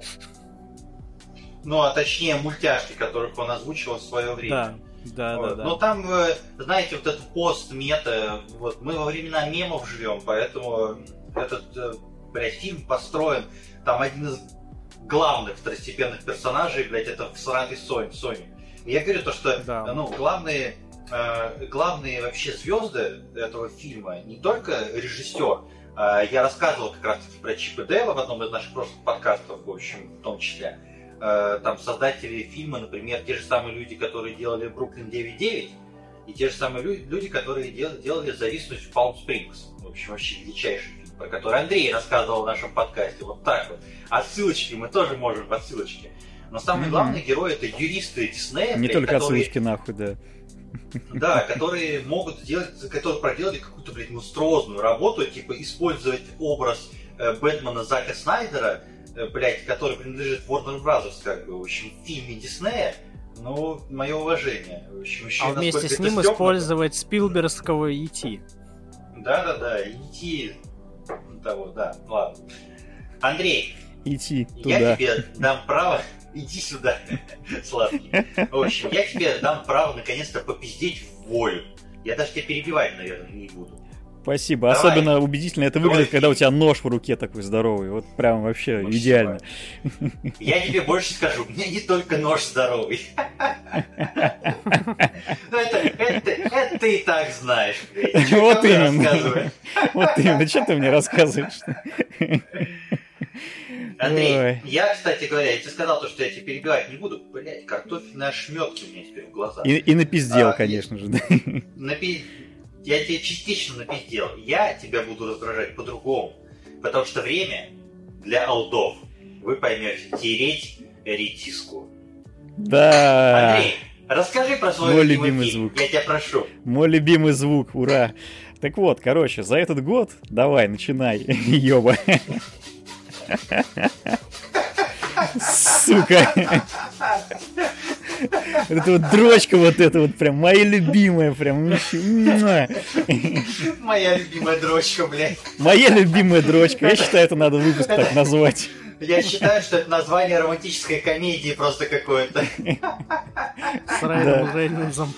Ну, а точнее мультяшки, которых он озвучивал в свое время. Да, да, вот. да, да. Но там, э, знаете, вот этот пост-мета, вот мы во времена мемов живем, поэтому этот, э, блядь, фильм построен, там один из главных второстепенных персонажей, блядь, это всратый Сонь, Сони. Я говорю то, что да. ну, главные, э, главные вообще звезды этого фильма не только режиссер, э, я рассказывал как раз таки про Чипа Дейла в одном из наших прошлых подкастов, в общем, в том числе. Э, там создатели фильма, например, те же самые люди, которые делали Бруклин 9.9, и те же самые люди, люди которые делали, делали «Зависнуть в Палм Спрингс». В общем, вообще величайший про который Андрей рассказывал в нашем подкасте. Вот так вот. Отсылочки мы тоже можем в отсылочке. Но самый mm-hmm. главный герой это юристы Диснея. Не блядь, только которые... отсылочки нахуй, да. Да, которые могут сделать, которые проделали какую-то, блядь, монструозную работу, типа использовать образ э, Бэтмена Зака Снайдера, э, блядь, который принадлежит Warner Brothers, как бы, в общем, в фильме Диснея, ну, мое уважение. В общем, еще а вместе с ним использовать Спилбергского E.T. Да-да-да, E.T того, да, ладно. Андрей, идти туда. Я тебе дам право, [laughs] иди сюда, [laughs] сладкий. В общем, я тебе дам право наконец-то попиздеть в волю. Я даже тебя перебивать, наверное, не буду. Спасибо. Давай. Особенно убедительно это выглядит, Давай. когда у тебя нож в руке такой здоровый. Вот прям вообще ну, идеально. Я тебе больше скажу, у меня не только нож здоровый. Ну это, ты и так знаешь. Вот именно. Вот именно. Что ты мне рассказываешь? Андрей, я, кстати говоря, я тебе сказал то, что я тебя перебивать не буду. Блять, картофельные ошметки у меня теперь в глазах. И, и напиздел, А, конечно же, да. Я тебе частично напиздел. Я тебя буду раздражать по-другому. Потому что время для алдов. Вы поймете, тереть редиску. Да, Андрей, расскажи про свой Мой любимый, любимый фильм. звук. Я тебя прошу. мой любимый звук, ура. Так вот, короче, за этот год, давай, начинай, [laughs] ёба. [laughs] Сука. [laughs] Это вот дрочка вот эта вот прям, моя любимая прям. Моя любимая дрочка, блядь. Моя любимая дрочка. Я считаю, это надо выпуск так назвать. Я считаю, что это название романтической комедии просто какое-то. С Райаном Рейнольдсом.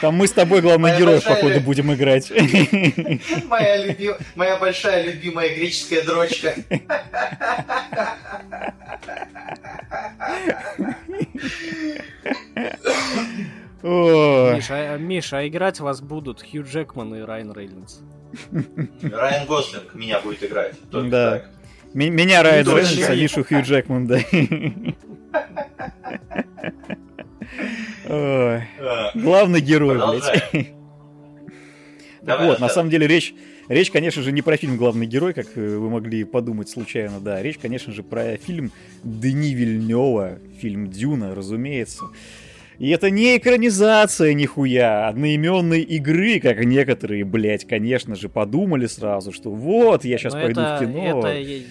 Там мы с тобой главный герой, большая походу, будем играть. [laughs] Моя, люби- Моя большая любимая греческая дрочка. [laughs] Миша, а, Миша, а играть вас будут Хью Джекман и Райан Рейнольдс. Райан Гослинг меня будет играть. Только Да. так. Меня Райан. Рейнольдс, а Мишу Хью Джекман, да. А, Главный герой, блядь. Вот, на самом деле речь, речь, конечно же, не про фильм «Главный герой», как э, вы могли подумать случайно, да. Речь, конечно же, про фильм Дени Вильнева, фильм «Дюна», разумеется. И это не экранизация нихуя одноименной игры, как некоторые, блядь, конечно же, подумали сразу, что вот, я сейчас Но пойду это, в кино. это, э,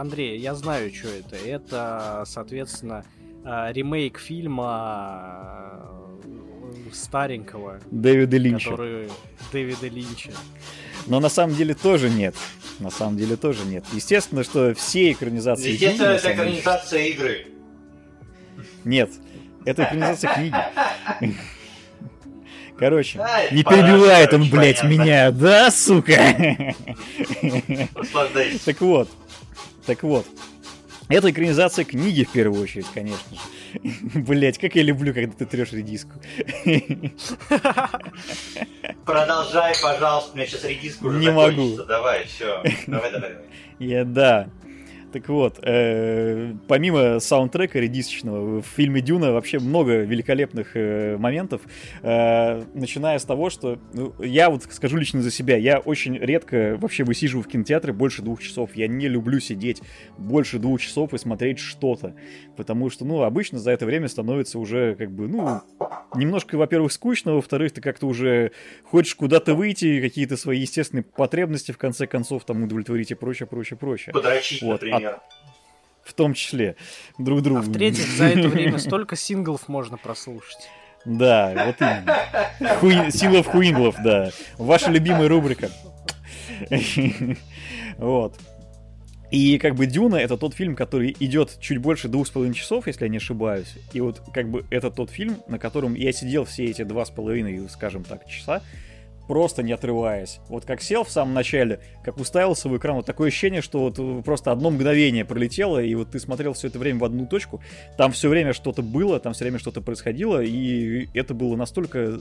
Андрей, я знаю, что это. Это, соответственно, а, ремейк фильма э, старенького, Дэвида Линча. который Дэвида Линча. Но на самом деле тоже нет. На самом деле тоже нет. Естественно, что все экранизации Естественно, это самом деле- экранизация игры. Нет, это экранизация книги. Короче, Ай, не перебивает он, блядь, понятно. меня, да, сука? Так вот, так вот. Это экранизация книги, в первую очередь, конечно же. [laughs] Блять, как я люблю, когда ты трешь редиску. [laughs] Продолжай, пожалуйста, у меня сейчас редиска уже Не могу. Давай, все. Давай, давай. давай. [laughs] Я, да. Так вот, э, помимо саундтрека редисочного, в фильме Дюна вообще много великолепных э, моментов, э, начиная с того, что ну, я вот скажу лично за себя, я очень редко вообще высиживаю в кинотеатре больше двух часов. Я не люблю сидеть больше двух часов и смотреть что-то, потому что, ну, обычно за это время становится уже как бы, ну, немножко, во-первых, скучно, во-вторых, ты как-то уже хочешь куда-то выйти, какие-то свои естественные потребности в конце концов там удовлетворить и прочее, прочее, прочее. Подрочить, Вот, например. В том числе друг другу. А в-третьих, за это время [laughs] столько синглов можно прослушать. Да, вот именно. Хуи... Сила в хуинглов, да. Ваша любимая рубрика. [laughs] Вот. И как бы Дюна это тот фильм, который идет чуть больше двух с половиной часов, если я не ошибаюсь. И вот как бы это тот фильм, на котором я сидел все эти два с половиной, скажем так, часа, просто не отрываясь. Вот как сел в самом начале, как уставился в экран, вот такое ощущение, что вот э, просто одно мгновение пролетело, и вот ты смотрел все это время в одну точку, там все время что-то было, там все время что-то происходило, и это было настолько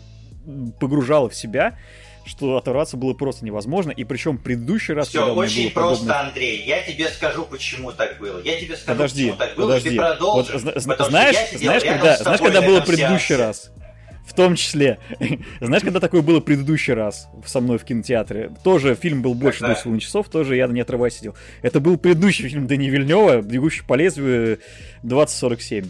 погружало в себя, что оторваться было просто невозможно. И причем предыдущий раз, Все очень было просто, подобное- Андрей. Я тебе скажу, почему так было. Я тебе скажу, Подожди, почему так было, и подожди. ты продолжишь. Вот, знаешь, знаешь, когда, знаешь, когда было предыдущий раз? В том числе. [laughs] Знаешь, когда такое было предыдущий раз со мной в кинотеатре? Тоже фильм был больше двух половиной часов, тоже я не отрываясь сидел. Это был предыдущий фильм Дани Вильнева, «Бегущий по лезвию» 2047.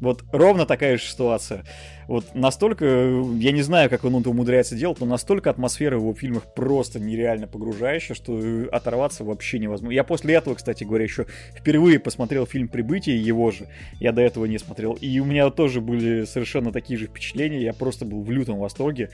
Вот ровно такая же ситуация. Вот настолько, я не знаю, как он это умудряется делать, но настолько атмосфера в его фильмах просто нереально погружающая, что э, оторваться вообще невозможно. Я после этого, кстати говоря, еще впервые посмотрел фильм «Прибытие» его же. Я до этого не смотрел. И у меня тоже были совершенно такие же впечатления. Я просто был в лютом восторге.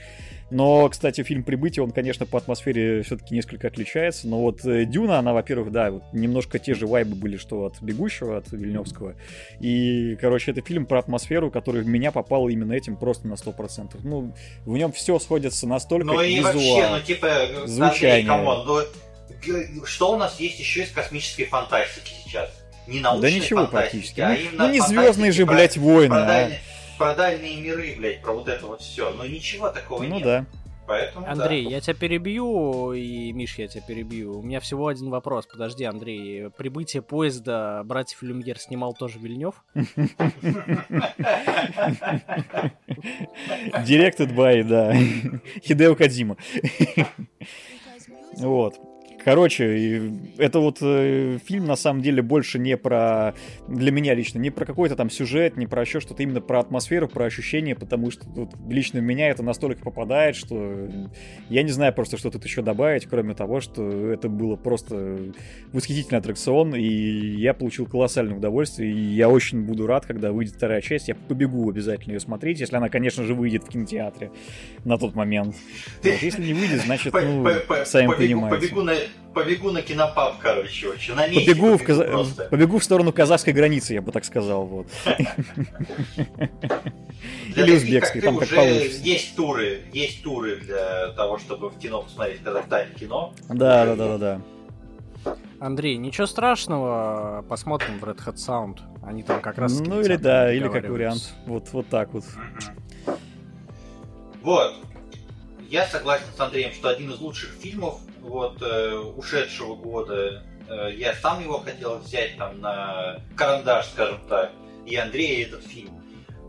Но, кстати, фильм «Прибытие», он, конечно, по атмосфере все-таки несколько отличается. Но вот э, «Дюна», она, во-первых, да, вот немножко те же вайбы были, что от «Бегущего», от Вильневского. И, короче, это фильм про атмосферу, который в меня попал именно этим просто на 100%. Ну, в нем все сходится настолько Ну и вообще, визуал. ну типа, звучание. Андрей, come on, ну, что у нас есть еще из космической фантастики сейчас? Не научной Да ничего фантастики, практически. а Ну, ну, не звездные же, про- блядь, войны, про, а. Про дальние миры, блядь, про вот это вот все. Ну ничего такого Ну нет. да. Поэтому, Андрей, да. я тебя перебью, и Миш, я тебя перебью. У меня всего один вопрос. Подожди, Андрей, прибытие поезда братьев Люмьер снимал тоже Вильнев? Directed by, да, Хидео Кадзима. Вот. Короче, это вот э, фильм на самом деле больше не про, для меня лично, не про какой-то там сюжет, не про еще что-то, именно про атмосферу, про ощущения, потому что вот, лично в меня это настолько попадает, что я не знаю просто, что тут еще добавить, кроме того, что это было просто восхитительный аттракцион, и я получил колоссальное удовольствие, и я очень буду рад, когда выйдет вторая часть, я побегу обязательно ее смотреть, если она, конечно же, выйдет в кинотеатре на тот момент. Вот, если не выйдет, значит, ну, сами понимаете. Побегу на побегу на кинопаб, короче, вообще, на месте побегу, в каза... побегу в сторону казахской границы, я бы так сказал, вот. [laughs] Или узбекской, там как получится. Есть туры, есть туры для того, чтобы в кино посмотреть в Казахстане кино. Да, да, да, да, да. Андрей, ничего страшного, посмотрим в Red Hat Sound. Они там как раз... Ну или да, или как вариант. Вот, вот так вот. Вот. Я согласен с Андреем, что один из лучших фильмов вот э, ушедшего года. Э, я сам его хотел взять там на карандаш, скажем так, и Андрея этот фильм.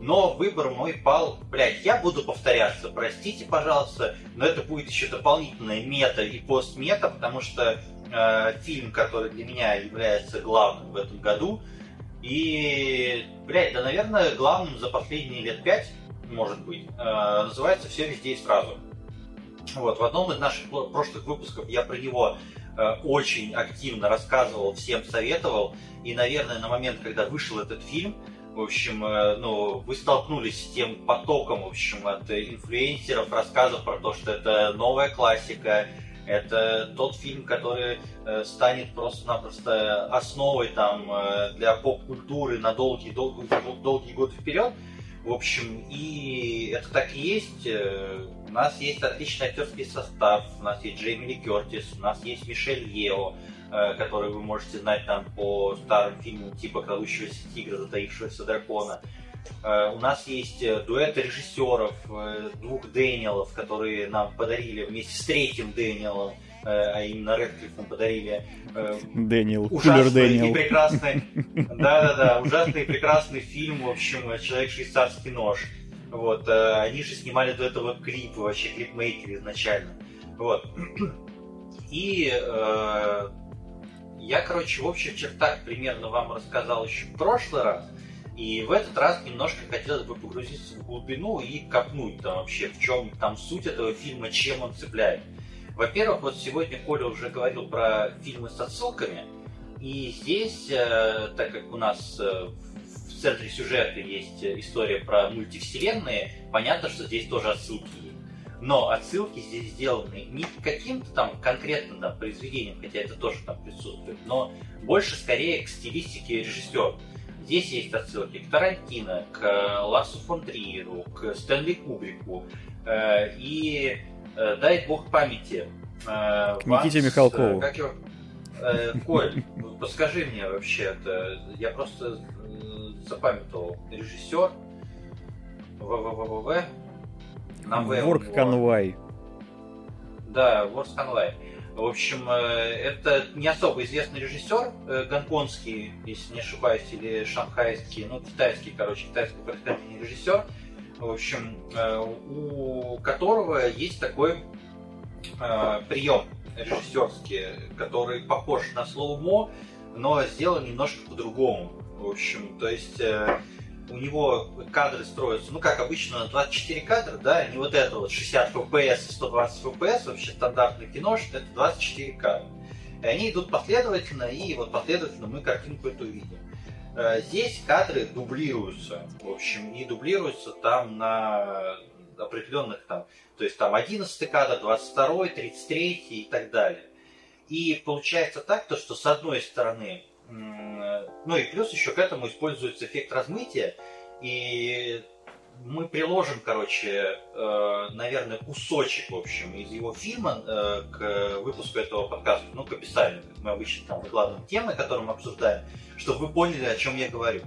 Но выбор мой пал, блядь, я буду повторяться, простите, пожалуйста, но это будет еще дополнительная мета и постмета, потому что э, фильм, который для меня является главным в этом году, и, блядь, да, наверное, главным за последние лет пять, может быть, э, называется «Все везде и сразу». Вот, в одном из наших прошлых выпусков я про него э, очень активно рассказывал, всем советовал. И, наверное, на момент, когда вышел этот фильм, в общем, э, ну, вы столкнулись с тем потоком, в общем, от инфлюенсеров, рассказов про то, что это новая классика, это тот фильм, который э, станет просто-напросто основой там для поп-культуры на долгие-долгие долгие годы вперед. В общем, и это так и есть. Э, у нас есть отличный актерский состав, у нас есть Джейми Ли Кертис, у нас есть Мишель Ео, э, который вы можете знать там по старым фильмам типа «Крадущегося тигра», «Затаившегося дракона». Э, у нас есть дуэт режиссеров, двух Дэниелов, которые нам подарили вместе с третьим Дэниелом Э, а именно Редклифф нам подарили э, Дэниел, ужасный Дэниел. и прекрасный, [laughs] да-да-да, ужасный и прекрасный фильм, в общем, «Человек швейцарский нож». Вот, э, они же снимали до этого клип, вообще клипмейкер изначально. Вот. [clears throat] И э, я, короче, в общих чертах примерно вам рассказал еще в прошлый раз. И в этот раз немножко хотелось бы погрузиться в глубину и копнуть там вообще, в чем там суть этого фильма, чем он цепляет. Во-первых, вот сегодня Коля уже говорил про фильмы с отсылками, и здесь, э, так как у нас э, в центре сюжета есть история про мультивселенные, понятно, что здесь тоже отсылки есть. Но отсылки здесь сделаны не к каким-то там конкретным там, произведениям, хотя это тоже там присутствует, но больше скорее к стилистике режиссера. Здесь есть отсылки к Тарантино, к Ларсу фон Триеру, к Стэнли Кубрику. Э, и Э, дай бог памяти. Э, К Никите вас, Михалкову. Как его? Э, Коль, [laughs] подскажи мне вообще, это я просто запамятовал. Режиссер ВВВВ на В. Ворк Конвай. Да, Ворк Конвай. В общем, это не особо известный режиссер, гонконгский, если не ошибаюсь, или шанхайский, ну, китайский, короче, китайский происхождения режиссер в общем, э, у которого есть такой э, прием режиссерский, который похож на слово мо, но сделан немножко по-другому. В общем, то есть э, у него кадры строятся, ну, как обычно, на 24 кадра, да, не вот это вот 60 FPS и 120 FPS, вообще стандартное кино, что это 24 кадра. И они идут последовательно, и вот последовательно мы картинку эту видим. Э, здесь кадры дублируются, в общем, и дублируются там на определенных там, то есть там 11 кадр, 22, 33 и так далее. И получается так, то, что с одной стороны, ну и плюс еще к этому используется эффект размытия, и мы приложим, короче, э, наверное, кусочек, в общем, из его фильма э, к выпуску этого подкаста, ну, к описанию, как мы обычно там выкладываем темы, которые мы обсуждаем, чтобы вы поняли, о чем я говорю.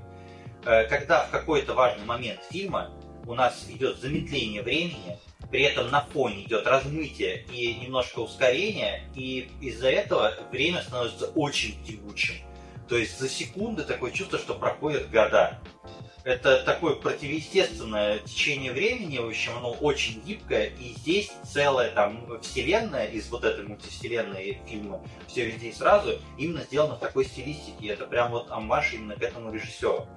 Э, когда в какой-то важный момент фильма у нас идет замедление времени, при этом на фоне идет размытие и немножко ускорение, и из-за этого время становится очень тягучим. То есть за секунды такое чувство, что проходят года. Это такое противоестественное течение времени, в общем, оно очень гибкое, и здесь целая там вселенная из вот этой мультивселенной фильма «Все везде и сразу» именно сделана в такой стилистике. Это прям вот аммаж именно к этому режиссеру.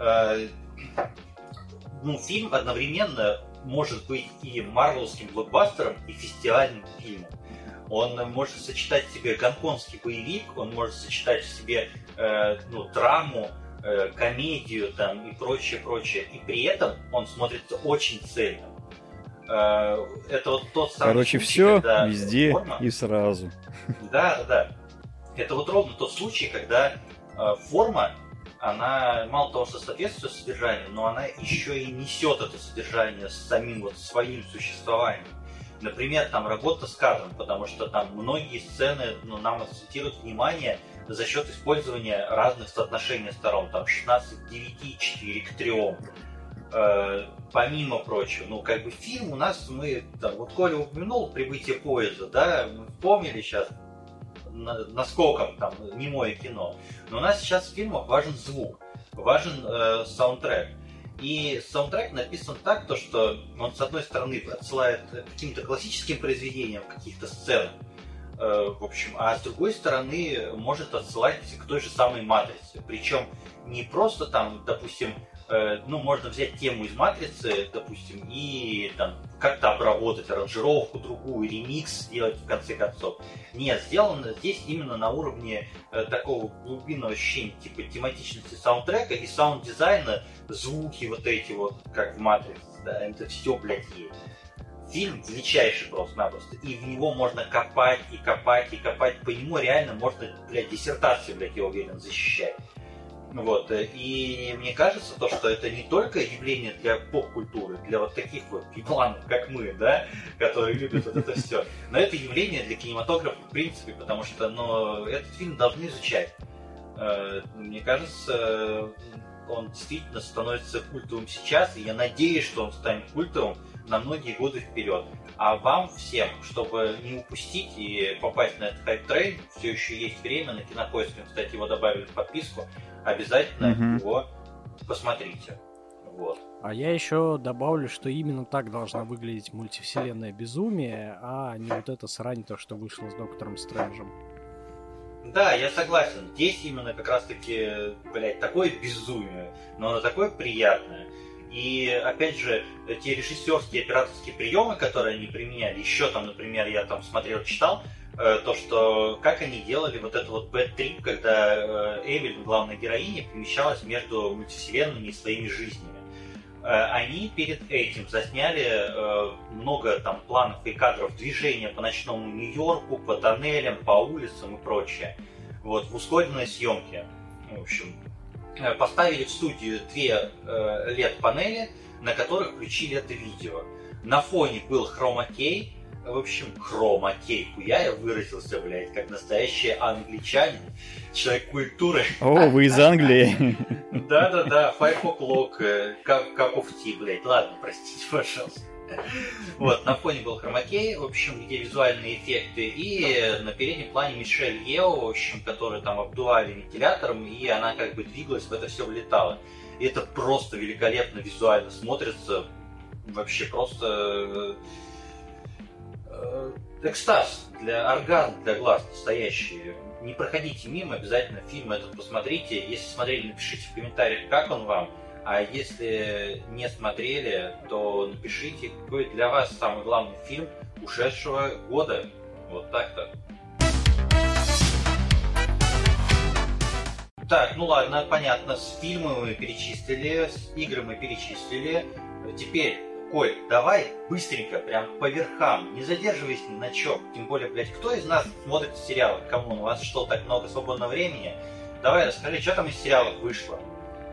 Э, ну, фильм одновременно может быть и марвелским блокбастером, и фестивальным фильмом. Он может сочетать в себе гонконгский боевик, он может сочетать в себе э, ну, драму, э, комедию там, и прочее, прочее. И при этом он смотрится очень цельно. Э, это вот тот самый Короче, случай, все когда везде форма- и сразу. Да, да, да. Это вот ровно тот случай, когда э, форма, она мало того, что соответствует содержанию, но она еще и несет это содержание с самим вот своим существованием. Например, там работа с кадром, потому что там многие сцены ну, нам акцентируют внимание за счет использования разных соотношений сторон, там 16 к 9, 4 к 3. Э, помимо прочего, ну, как бы фильм у нас, мы, там, вот Коля упомянул «Прибытие поезда», да, мы вспомнили сейчас, на- наскоком там немое кино. Но у нас сейчас в фильмах важен звук, важен э, саундтрек. И саундтрек написан так, то, что он, с одной стороны, отсылает к каким-то классическим произведениям, каких-то сцен, э, в общем, а с другой стороны, может отсылать к той же самой матрице. Причем не просто там, допустим, ну, можно взять тему из матрицы, допустим, и там как-то обработать аранжировку другую, ремикс сделать в конце концов. Нет, сделано здесь именно на уровне э, такого глубинного ощущения, типа тематичности саундтрека и саунд-дизайна, звуки вот эти вот, как в Матрице, да, это все, блядь, есть. Фильм величайший просто-напросто, и в него можно копать и копать и копать, по нему реально можно, блядь, диссертацию, блядь, я уверен, защищать. Вот, э, и мне кажется, то, что это не только явление для поп-культуры, для вот таких вот ебланов, как мы, да, которые любят вот это все, но это явление для кинематографа в принципе, потому что, ну, этот фильм должны изучать. Э, Мне кажется, он действительно становится культовым сейчас, и я надеюсь, что он станет культовым на многие годы вперед. А вам всем, чтобы не упустить и попасть на этот hype train, все еще есть время на кинопоиске, кстати, его добавили в подписку, обязательно Мгм. его посмотрите. Вот. А я еще добавлю, что именно так должна выглядеть мультивселенная безумие, а не вот это срань, то, что вышло с Доктором Стрэнджем. Да, я согласен. Здесь именно как раз-таки, блядь, такое безумие, но оно такое приятное. И опять же, те режиссерские операторские приемы, которые они применяли, еще там, например, я там смотрел, читал, то, что как они делали вот это вот trip, когда э, Эвелин, главная героиня, перемещалась между мультивселенными и своими жизнями. Э, Они перед этим засняли э, много там планов и кадров движения по ночному Нью-Йорку, по тоннелям, по улицам и прочее. Вот, в ускоренной съемке. В общем, э, поставили в студию две э, LED-панели, на которых включили это видео. На фоне был хромакей, в общем, хромакей. Хуя я выразился, блядь, как настоящий англичанин, человек культуры. О, вы из Англии. [laughs] Да-да-да, five o'clock, э, cup, of tea, блядь. Ладно, простите, пожалуйста. Вот, на фоне был хромакей, в общем, где визуальные эффекты, и на переднем плане Мишель Ео, в общем, который там обдували вентилятором, и она как бы двигалась, в это все влетало. И это просто великолепно визуально смотрится, вообще просто э, э, экстаз, для оргазм для глаз настоящий. Не проходите мимо, обязательно фильм этот посмотрите. Если смотрели, напишите в комментариях, как он вам. А если не смотрели, то напишите, какой для вас самый главный фильм ушедшего года. Вот так-то. Так, ну ладно, понятно, с фильмами мы перечислили, с игры мы перечислили. Теперь, Коль, давай быстренько, прям по верхам, не задерживайся ни на чем. Тем более, блядь, кто из нас смотрит сериалы? Кому? У вас что, так много свободного времени? Давай расскажи, что там из сериалов вышло?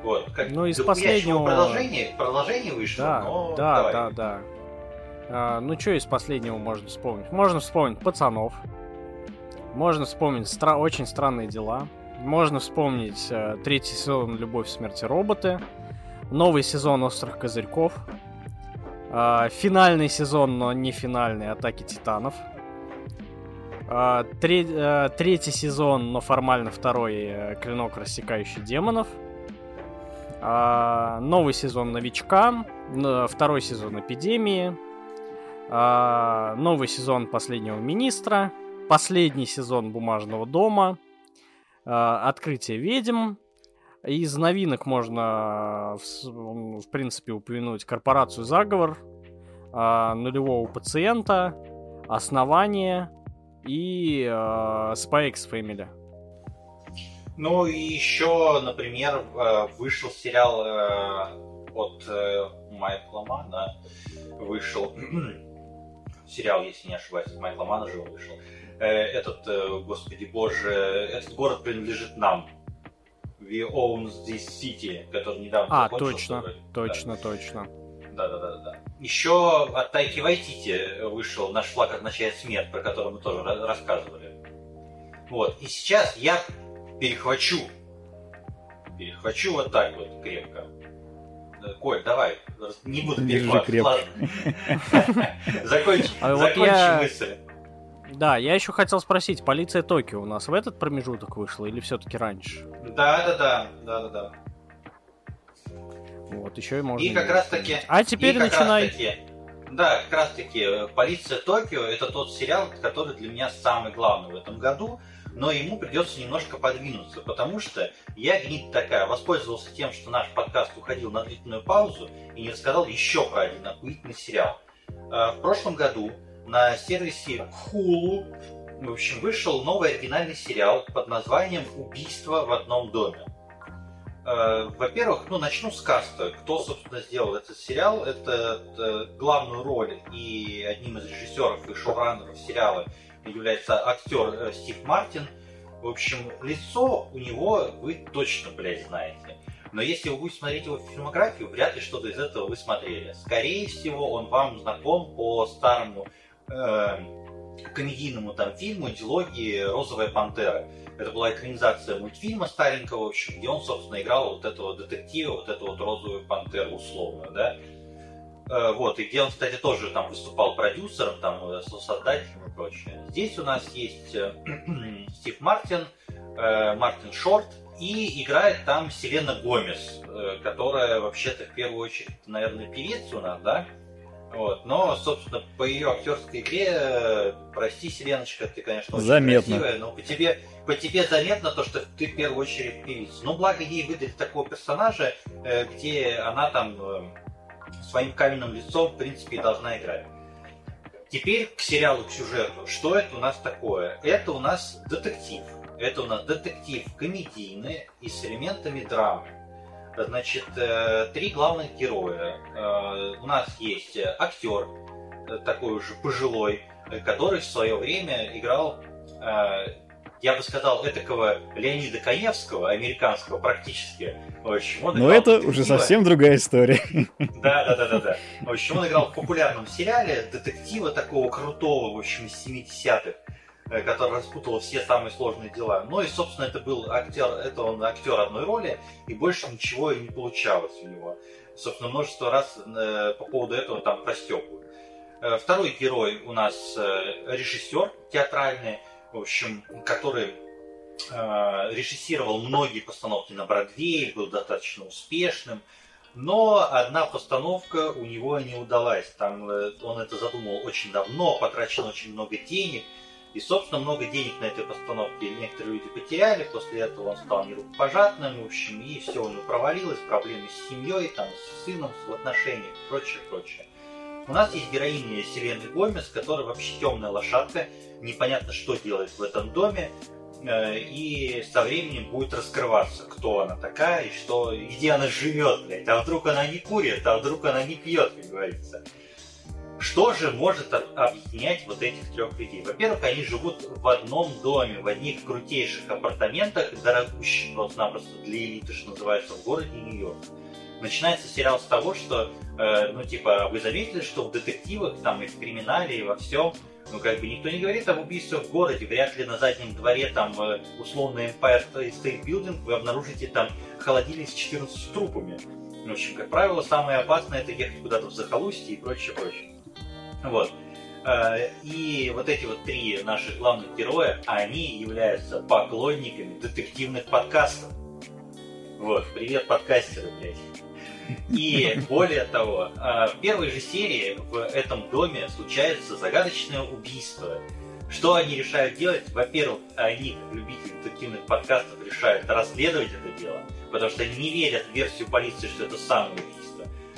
Вот, как Ну, из чего последнего- продолжение, продолжение вышло, Да, но да, давай. да, да. А, ну, что из последнего можно вспомнить? Можно вспомнить пацанов. Можно вспомнить стра- очень странные дела. Можно вспомнить э, третий сезон Любовь, смерти роботы. Новый сезон Острых козырьков. А, финальный сезон, но не финальный, Атаки Титанов. А, третий сезон, но формально второй, э, Клинок, рассекающий демонов. Новый сезон Новичка. н- Второй сезон Эпидемии. Новый сезон Последнего Министра. Последний сезон Бумажного дома. Открытие ведьм. Из новинок можно, в, в принципе, упомянуть Корпорацию Заговор, а, Нулевого пациента, Основание и а, Spy X Family. Ну и еще, например, э, вышел сериал э, от э, Майкла Мана. Вышел [clears throat] сериал, если не ошибаюсь, Майкла Мана же вышел. Этот, господи боже, этот город принадлежит нам. We own this city, который недавно А, точно, вроде. точно, точно. Да, да, да, да, да. Еще от Тайки Вайтити вышел «Наш флаг означает смерть», про который мы тоже ра- рассказывали. Вот. И сейчас я перехвачу. Перехвачу вот так вот крепко. Да, Коль, давай. Не буду Держи крепко. Ладно. [laughs] Закончи, А вот закончи я- мысль. Да, я еще хотел спросить, полиция Токио у нас в этот промежуток вышла или все-таки раньше? Да, да, да, да, да, да. Вот, еще и можно. И как раз таки... А теперь начинай. таки- да, как раз таки «Полиция Токио» — это тот сериал, который для меня самый главный в этом году, но ему придется немножко подвинуться, потому что я, гнид такая, воспользовался тем, что наш подкаст уходил на длительную паузу и не рассказал еще про один охуительный сериал. Э, В прошлом году на сервисе Hulu в общем, вышел новый оригинальный сериал под названием «Убийство в одном доме». Э, Во-первых, ну начну с каста. Кто, собственно, сделал этот сериал? Это э, главную роль и одним из режиссеров и шоураннеров сериала является актер э, Стив Мартин. В общем, лицо у него вы точно, блядь, знаете. Но если вы будете смотреть его фильмографию, вряд ли что-то из этого вы смотрели. Скорее всего, он вам знаком по старому комедийному там фильму дилогии «Розовая пантера». Это была экранизация мультфильма старенького, в общем, где он, собственно, играл вот этого детектива, вот эту вот розовую пантеру условно, да. Э, Вот, и где он, кстати, тоже там выступал продюсером, там, э, создателем и прочее. Здесь у нас есть э, [clears throat] Стив Мартин, э, Мартин Шорт, и играет там Селена Гомес, э, которая вообще-то в первую очередь, наверное, певица у нас, да? Вот. Но, собственно, по ее актерской игре, э, прости, Селеночка, ты, конечно, очень Заметно. красивая, но по тебе, по тебе заметно то, что ты в первую очередь певица. Ну, благо ей выдали такого персонажа, э, где она там э, своим каменным лицом, в принципе, и должна играть. Теперь к сериалу, к сюжету. Что это у нас такое? Это у нас детектив. Это у нас детектив комедийный и с элементами драмы. Значит, э, три главных героя. Э, У нас есть актер, э, такой уже пожилой, который в свое время играл, я бы сказал, этакого Леонида Коневского, американского практически. В общем, он Но играл это уже детектива. совсем другая история. Да, да, да, да, да. В общем, он играл в популярном сериале детектива такого крутого, в общем, из 70-х, э, который распутал все самые сложные дела. Ну и, собственно, это был актер, это он актер одной роли, и больше ничего и не получалось у него. Собственно, множество раз э, по поводу этого там простекают. Э, Второй герой у нас э, режиссер театральный, в общем, который э, режиссировал многие постановки на Бродвее, был достаточно успешным. Но одна постановка у него не удалась. Там э, он это задумал очень давно, потрачено очень много денег. И, собственно, много денег на этой постановке некоторые люди потеряли. После этого он стал нерукопожатным, в общем, и все у него провалилось. Проблемы с семьей, там, с сыном, в отношениях, прочее, прочее. У нас есть героиня Селены Гомес, которая вообще темная лошадка, непонятно, что делает в этом доме, э, и со временем будет раскрываться, кто она такая и что, где она живет, блядь. А вдруг она не курит, а вдруг она не пьет, как говорится. Что же может об- объединять вот этих трех людей? Во-первых, они живут в одном доме, в одних крутейших апартаментах, дорогущих просто-напросто для элиты, что называется, в городе Нью-Йорк. Начинается сериал с того, что, э, ну, типа, вы заметили, что в детективах, там, и в криминале, и во всем, ну, как бы никто не говорит об убийстве в городе. Вряд ли на заднем дворе, там, э, условно, Empire State Building вы обнаружите там холодильник с 14 трупами. В общем, как правило, самое опасное это ехать куда-то в захолустье и прочее, прочее. Вот. Э, и вот эти вот три наших главных героя, они являются поклонниками детективных подкастов. Вот, привет, подкастеры, блядь. И более того, э, в первой же серии в этом доме случается загадочное убийство. Что они решают делать? Во-первых, они, как любители детективных подкастов, решают расследовать это дело, потому что они не верят в версию полиции, что это убийство.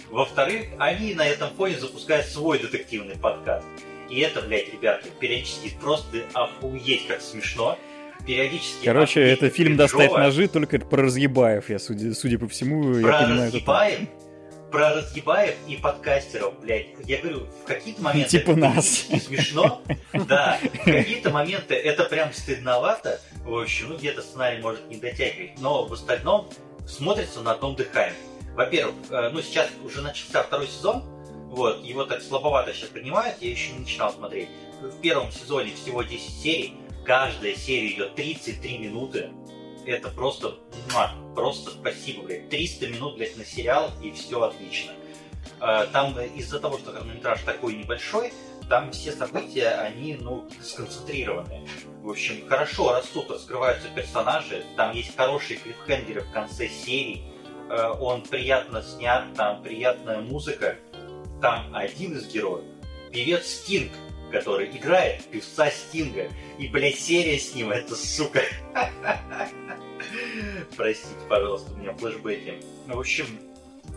Во-вторых, они на этом фоне запускают свой детективный подкаст. И это, блядь, ребята, периодически просто охуеть как смешно. Периодически Короче, это фильм «Достать ножи», только про разъебаев, я, судя, судя по всему, про я понимаю. Разъебаев, это... Про разъебаев и подкастеров, блядь. Я говорю, в какие-то моменты типа это нас. смешно. Да, в какие-то моменты это прям стыдновато. В общем, ну где-то сценарий может не дотягивать. Но в остальном смотрится на одном дыхании. Во-первых, э, ну сейчас уже начался второй сезон, вот, его так слабовато сейчас принимают, я еще не начинал смотреть. В первом сезоне всего 10 серий, каждая серия идет 33 минуты. Это просто, муа, просто спасибо, блядь. 300 минут, блядь, на сериал, и все отлично. А, там из-за того, что хронометраж такой небольшой, там все события, они, ну, сконцентрированы. В общем, хорошо растут, раскрываются персонажи, там есть хорошие клиффхенгеры в конце серии, он приятно снят, там приятная музыка, там один из героев, певец Стинг, который играет певца Стинга. И, блядь, серия с ним, это сука. [laughs] Простите, пожалуйста, у меня флешбеки. В общем,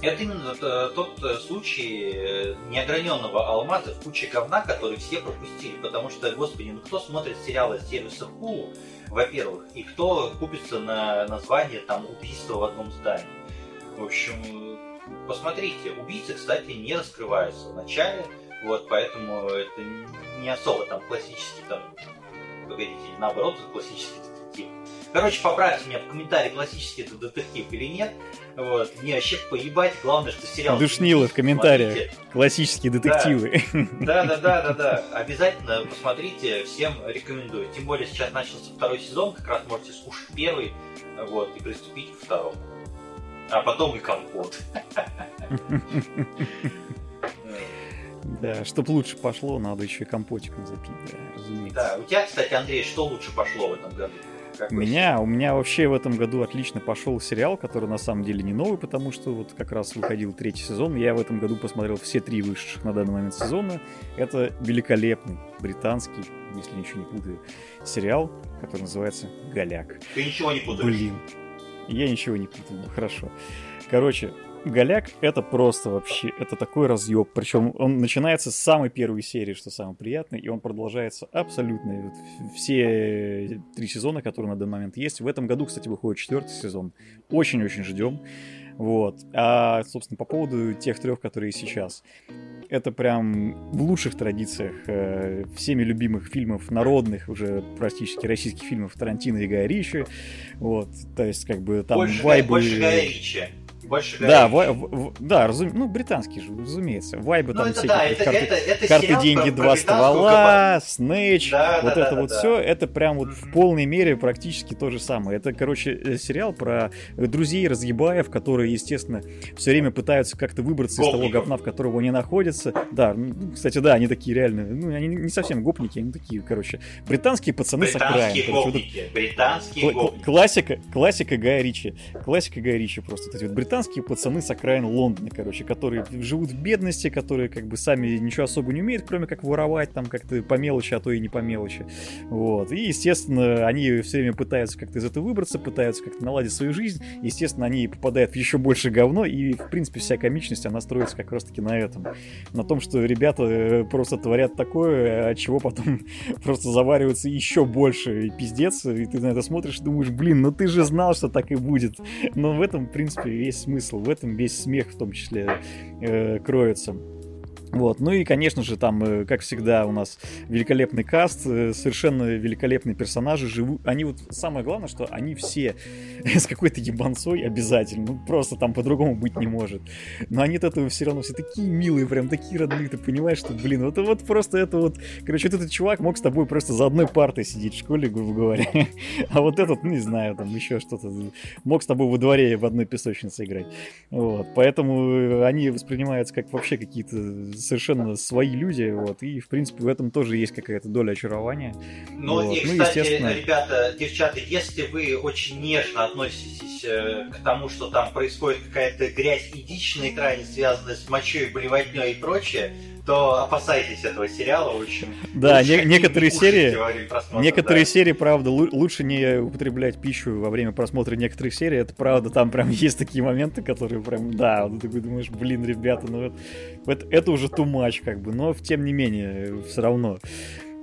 это именно тот э, случай э, неограненного алмаза в куче говна, который все пропустили. Потому что, господи, ну кто смотрит сериалы сервиса Hulu, во-первых, и кто купится на название там убийства в одном здании. В общем, посмотрите, убийцы, кстати, не раскрываются в начале, вот, поэтому это не особо там классический там, погодите, наоборот, классический детектив. Короче, поправьте меня в комментарии, классический это детектив или нет. Вот, мне вообще поебать, главное, что сериал... Душнило в комментариях. Смотрите. Классические детективы. Да, да, да, да, да. Обязательно посмотрите, всем рекомендую. Тем более сейчас начался второй сезон, как раз можете слушать первый, вот, и приступить к второму а потом и компот. Да, чтобы лучше пошло, надо еще и компотиком запить, да, разумеется. Да, у тебя, кстати, Андрей, что лучше пошло в этом году? у меня, у меня вообще в этом году отлично пошел сериал, который на самом деле не новый, потому что вот как раз выходил третий сезон. Я в этом году посмотрел все три вышедших на данный момент сезона. Это великолепный британский, если ничего не путаю, сериал, который называется «Голяк». Ты ничего не путаешь? Блин, я ничего не ну хорошо. Короче, Голяк это просто вообще, это такой разъеб. Причем он начинается с самой первой серии, что самое приятное, и он продолжается абсолютно все три сезона, которые на данный момент есть. В этом году, кстати, выходит четвертый сезон. Очень-очень ждем. Вот. А, собственно, по поводу тех трех, которые сейчас это прям в лучших традициях э, всеми любимых фильмов, народных уже практически российских фильмов Тарантино и Гая Ричи. Вот, то есть как бы там больше, вайбы... Больше Гая Ричи. Больше да, в, в, да, разум, ну, британский же, разумеется. Вайбы ну, там это, да, это, карты, это, это карты деньги, два ствола, Снэч, да, вот да, это да, вот да. все, это прям вот в полной мере практически то же самое. Это, короче, э, сериал про друзей разъебаев, которые, естественно, все время пытаются как-то выбраться Гопников. из того говна, в котором они находятся. Да, ну, кстати, да, они такие реально, ну, они не совсем гопники, они такие, короче, британские пацаны британские с окраин. Гопники, вот британские кл- гопники. Классика, классика Гая Ричи. Классика Гая Ричи просто. Вот эти вот британские пацаны с окраин Лондона, короче, которые живут в бедности, которые как бы сами ничего особо не умеют, кроме как воровать там как-то по мелочи, а то и не по мелочи. Вот. И, естественно, они все время пытаются как-то из этого выбраться, пытаются как-то наладить свою жизнь. Естественно, они попадают в еще больше говно, и, в принципе, вся комичность, она строится как раз-таки на этом. На том, что ребята э, просто творят такое, от чего потом [laughs] просто заваривается еще больше пиздец, и ты на это смотришь и думаешь, блин, ну ты же знал, что так и будет. Но в этом, в принципе, весь смысл, в этом весь смех в том числе э, кроется. Вот. Ну и, конечно же, там, э, как всегда, у нас великолепный каст, э, совершенно великолепные персонажи живут. Они вот, самое главное, что они все [laughs] с какой-то ебанцой обязательно. Ну, просто там по-другому быть не может. Но они от этого все равно все такие милые, прям такие родные. Ты понимаешь, что, блин, вот, вот просто это вот... Короче, вот этот чувак мог с тобой просто за одной партой сидеть в школе, грубо говоря. [laughs] А вот этот, ну, не знаю, там еще что-то. Мог с тобой во дворе в одной песочнице играть. Вот. Поэтому э, они воспринимаются как вообще какие-то совершенно свои люди, вот, и, в принципе, в этом тоже есть какая-то доля очарования. Ну, вот. и, ну, кстати, естественно... ребята, девчата, если вы очень нежно относитесь э, к тому, что там происходит какая-то грязь и дичь на экране, связанная с мочой, болевотней и прочее, то опасайтесь этого сериала очень. Да, не, некоторые серии, некоторые да. серии, правда, лучше не употреблять пищу во время просмотра некоторых серий. Это правда, там прям [laughs] есть такие моменты, которые прям, да, ты такой думаешь, блин, ребята, ну это, это уже too much, как бы, но тем не менее, все равно.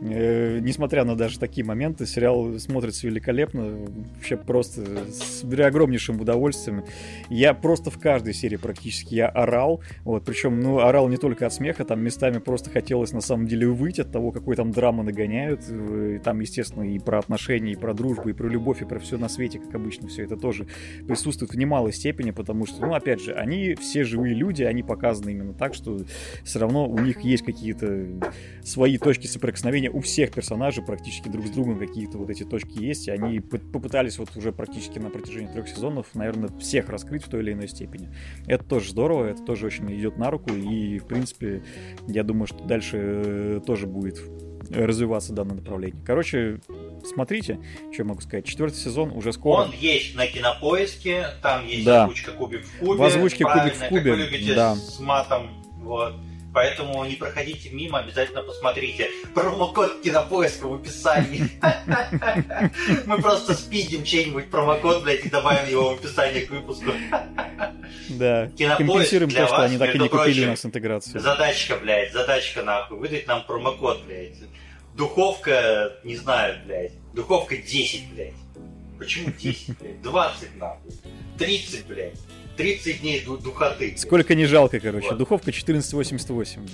Э, несмотря на даже такие моменты, сериал смотрится великолепно, вообще просто с огромнейшим удовольствием. Я просто в каждой серии практически я орал, вот, причем, ну, орал не только от смеха, там местами просто хотелось на самом деле выйти от того, какой там драмы нагоняют, и там, естественно, и про отношения, и про дружбу, и про любовь, и про все на свете, как обычно, все это тоже присутствует в немалой степени, потому что, ну, опять же, они все живые люди, они показаны именно так, что все равно у них есть какие-то свои точки соприкосновения менее, у всех персонажей практически друг с другом какие-то вот эти точки есть, и они попытались вот уже практически на протяжении трех сезонов, наверное, всех раскрыть в той или иной степени. Это тоже здорово, это тоже очень идет на руку, и, в принципе, я думаю, что дальше э, тоже будет развиваться данное направление. Короче, смотрите, что я могу сказать. Четвертый сезон уже скоро. Он есть на кинопоиске, там есть да. озвучка кубик в кубе. В озвучке кубик в кубе. Как вы любите, да. с матом. Вот. Поэтому не проходите мимо, обязательно посмотрите. Промокод кинопоиска в описании. [laughs] Мы просто спидим чей-нибудь промокод, блядь, и добавим его в описание к выпуску. Да, компенсируем то, что они так и не купили у нас интеграцию. Задачка, блядь, задачка нахуй. Выдать нам промокод, блядь. Духовка, не знаю, блядь. Духовка 10, блядь. Почему 10, блядь? 20, нахуй. 30, блядь. 30 дней духоты. Сколько не жалко, короче. Вот. Духовка 1488.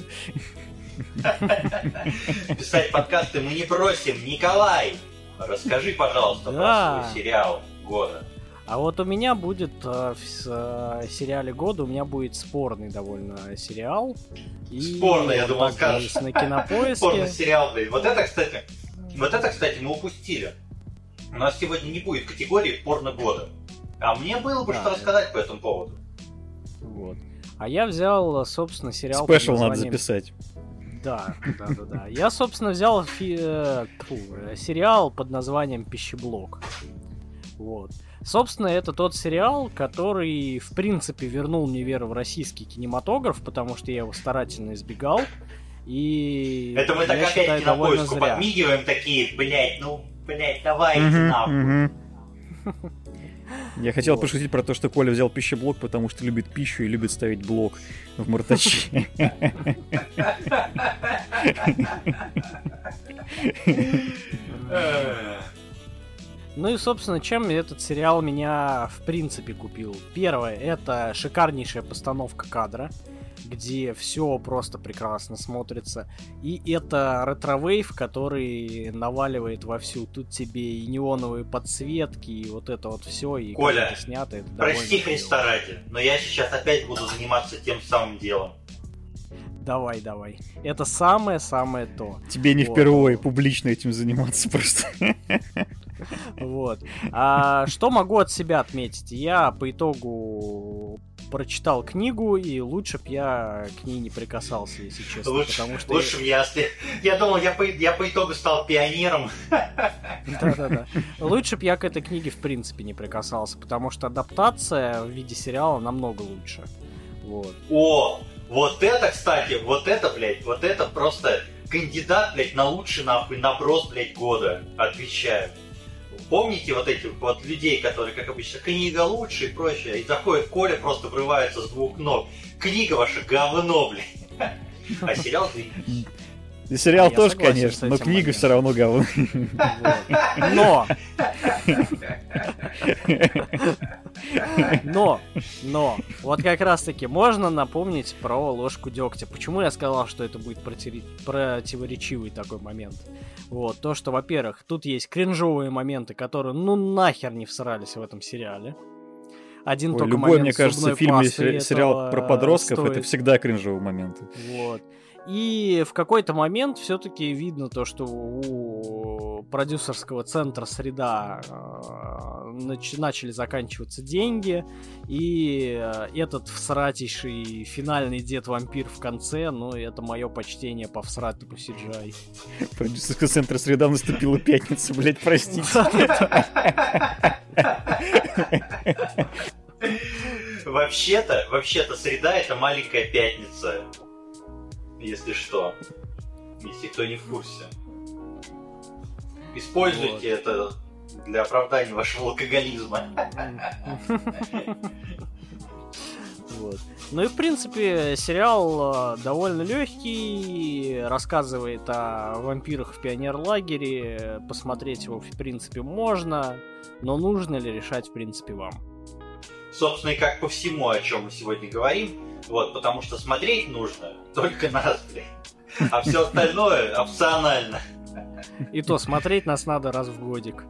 Pисать [laughs] подкасты мы не просим. Николай, расскажи, пожалуйста, про свой сериал года. А вот у меня будет э, в э, сериале года, у меня будет спорный довольно сериал. И спорный, я думал, скажешь. На кинопоиске. [laughs] Спорный сериал, блин. Вот это, кстати, вот это, кстати, мы упустили. У нас сегодня не будет категории порно года. А мне было бы да, что да. рассказать по этому поводу. Вот. А я взял, собственно, сериал... Спешл названием... надо записать. Да, да, да, да. Я, собственно, взял фи... Фу, сериал под названием Пищеблок. Вот. Собственно, это тот сериал, который, в принципе, вернул мне веру в российский кинематограф, потому что я его старательно избегал. И это мы так опять считаю, кинопоиску подмигиваем такие, блять, ну, блять, давайте нахуй. Я хотел вот. пошутить про то, что Коля взял пищеблок, потому что любит пищу и любит ставить блок в мартачи. Ну и, собственно, чем этот сериал меня в принципе купил? Первое, это шикарнейшая постановка кадра где все просто прекрасно смотрится. И это retrowave, который наваливает во всю. Тут тебе и неоновые подсветки, и вот это вот все, и Коля, это снято. Это прости Христа ради, но я сейчас опять буду заниматься тем самым делом. Давай, давай. Это самое-самое то. Тебе не вот. впервые публично этим заниматься просто. [laughs] Вот. А что могу от себя отметить? Я по итогу прочитал книгу, и лучше б я к ней не прикасался, если честно. Лучше, потому [laughs] что лучше я... я... Я думал, я по, я по итогу стал пионером. [laughs] Да-да-да. Лучше б я к этой книге в принципе не прикасался, потому что адаптация в виде сериала намного лучше. Вот. О, вот это, кстати, вот это, блядь, вот это просто кандидат, блядь, на лучший нахуй наброс, блядь, года. Отвечаю. Помните вот этих вот людей, которые, как обычно, книга лучше и прочее, и заходит Коля, просто врывается с двух ног. Книга ваша говно, блин. [laughs] А сериал и сериал я тоже, конечно, но книга моментом. все равно говно. Но! Но, но, вот как раз таки можно напомнить про ложку дегтя. Почему я сказал, что это будет противоречивый такой момент? Вот, то, что, во-первых, тут есть кринжовые моменты, которые ну нахер не всрались в этом сериале. Один Ой, только любой, момент мне кажется, фильм или сериал про подростков стоит. это всегда кринжовые моменты. Вот. И в какой-то момент все-таки видно то, что у продюсерского центра среда э, нач- начали заканчиваться деньги, и э, этот всратейший финальный дед-вампир в конце, ну, это мое почтение по всратому CGI. Продюсерский центр среда наступила пятница, блять, простите. Вообще-то, вообще-то среда это маленькая пятница если что. Если кто не в курсе. Используйте вот. это для оправдания вашего алкоголизма. Вот. Ну и в принципе сериал э, довольно легкий, рассказывает о вампирах в пионерлагере. Посмотреть его в принципе можно, но нужно ли решать в принципе вам. Собственно, и как по всему, о чем мы сегодня говорим, вот, потому что смотреть нужно только нас, блин. А все остальное опционально. И то смотреть нас надо раз в годик.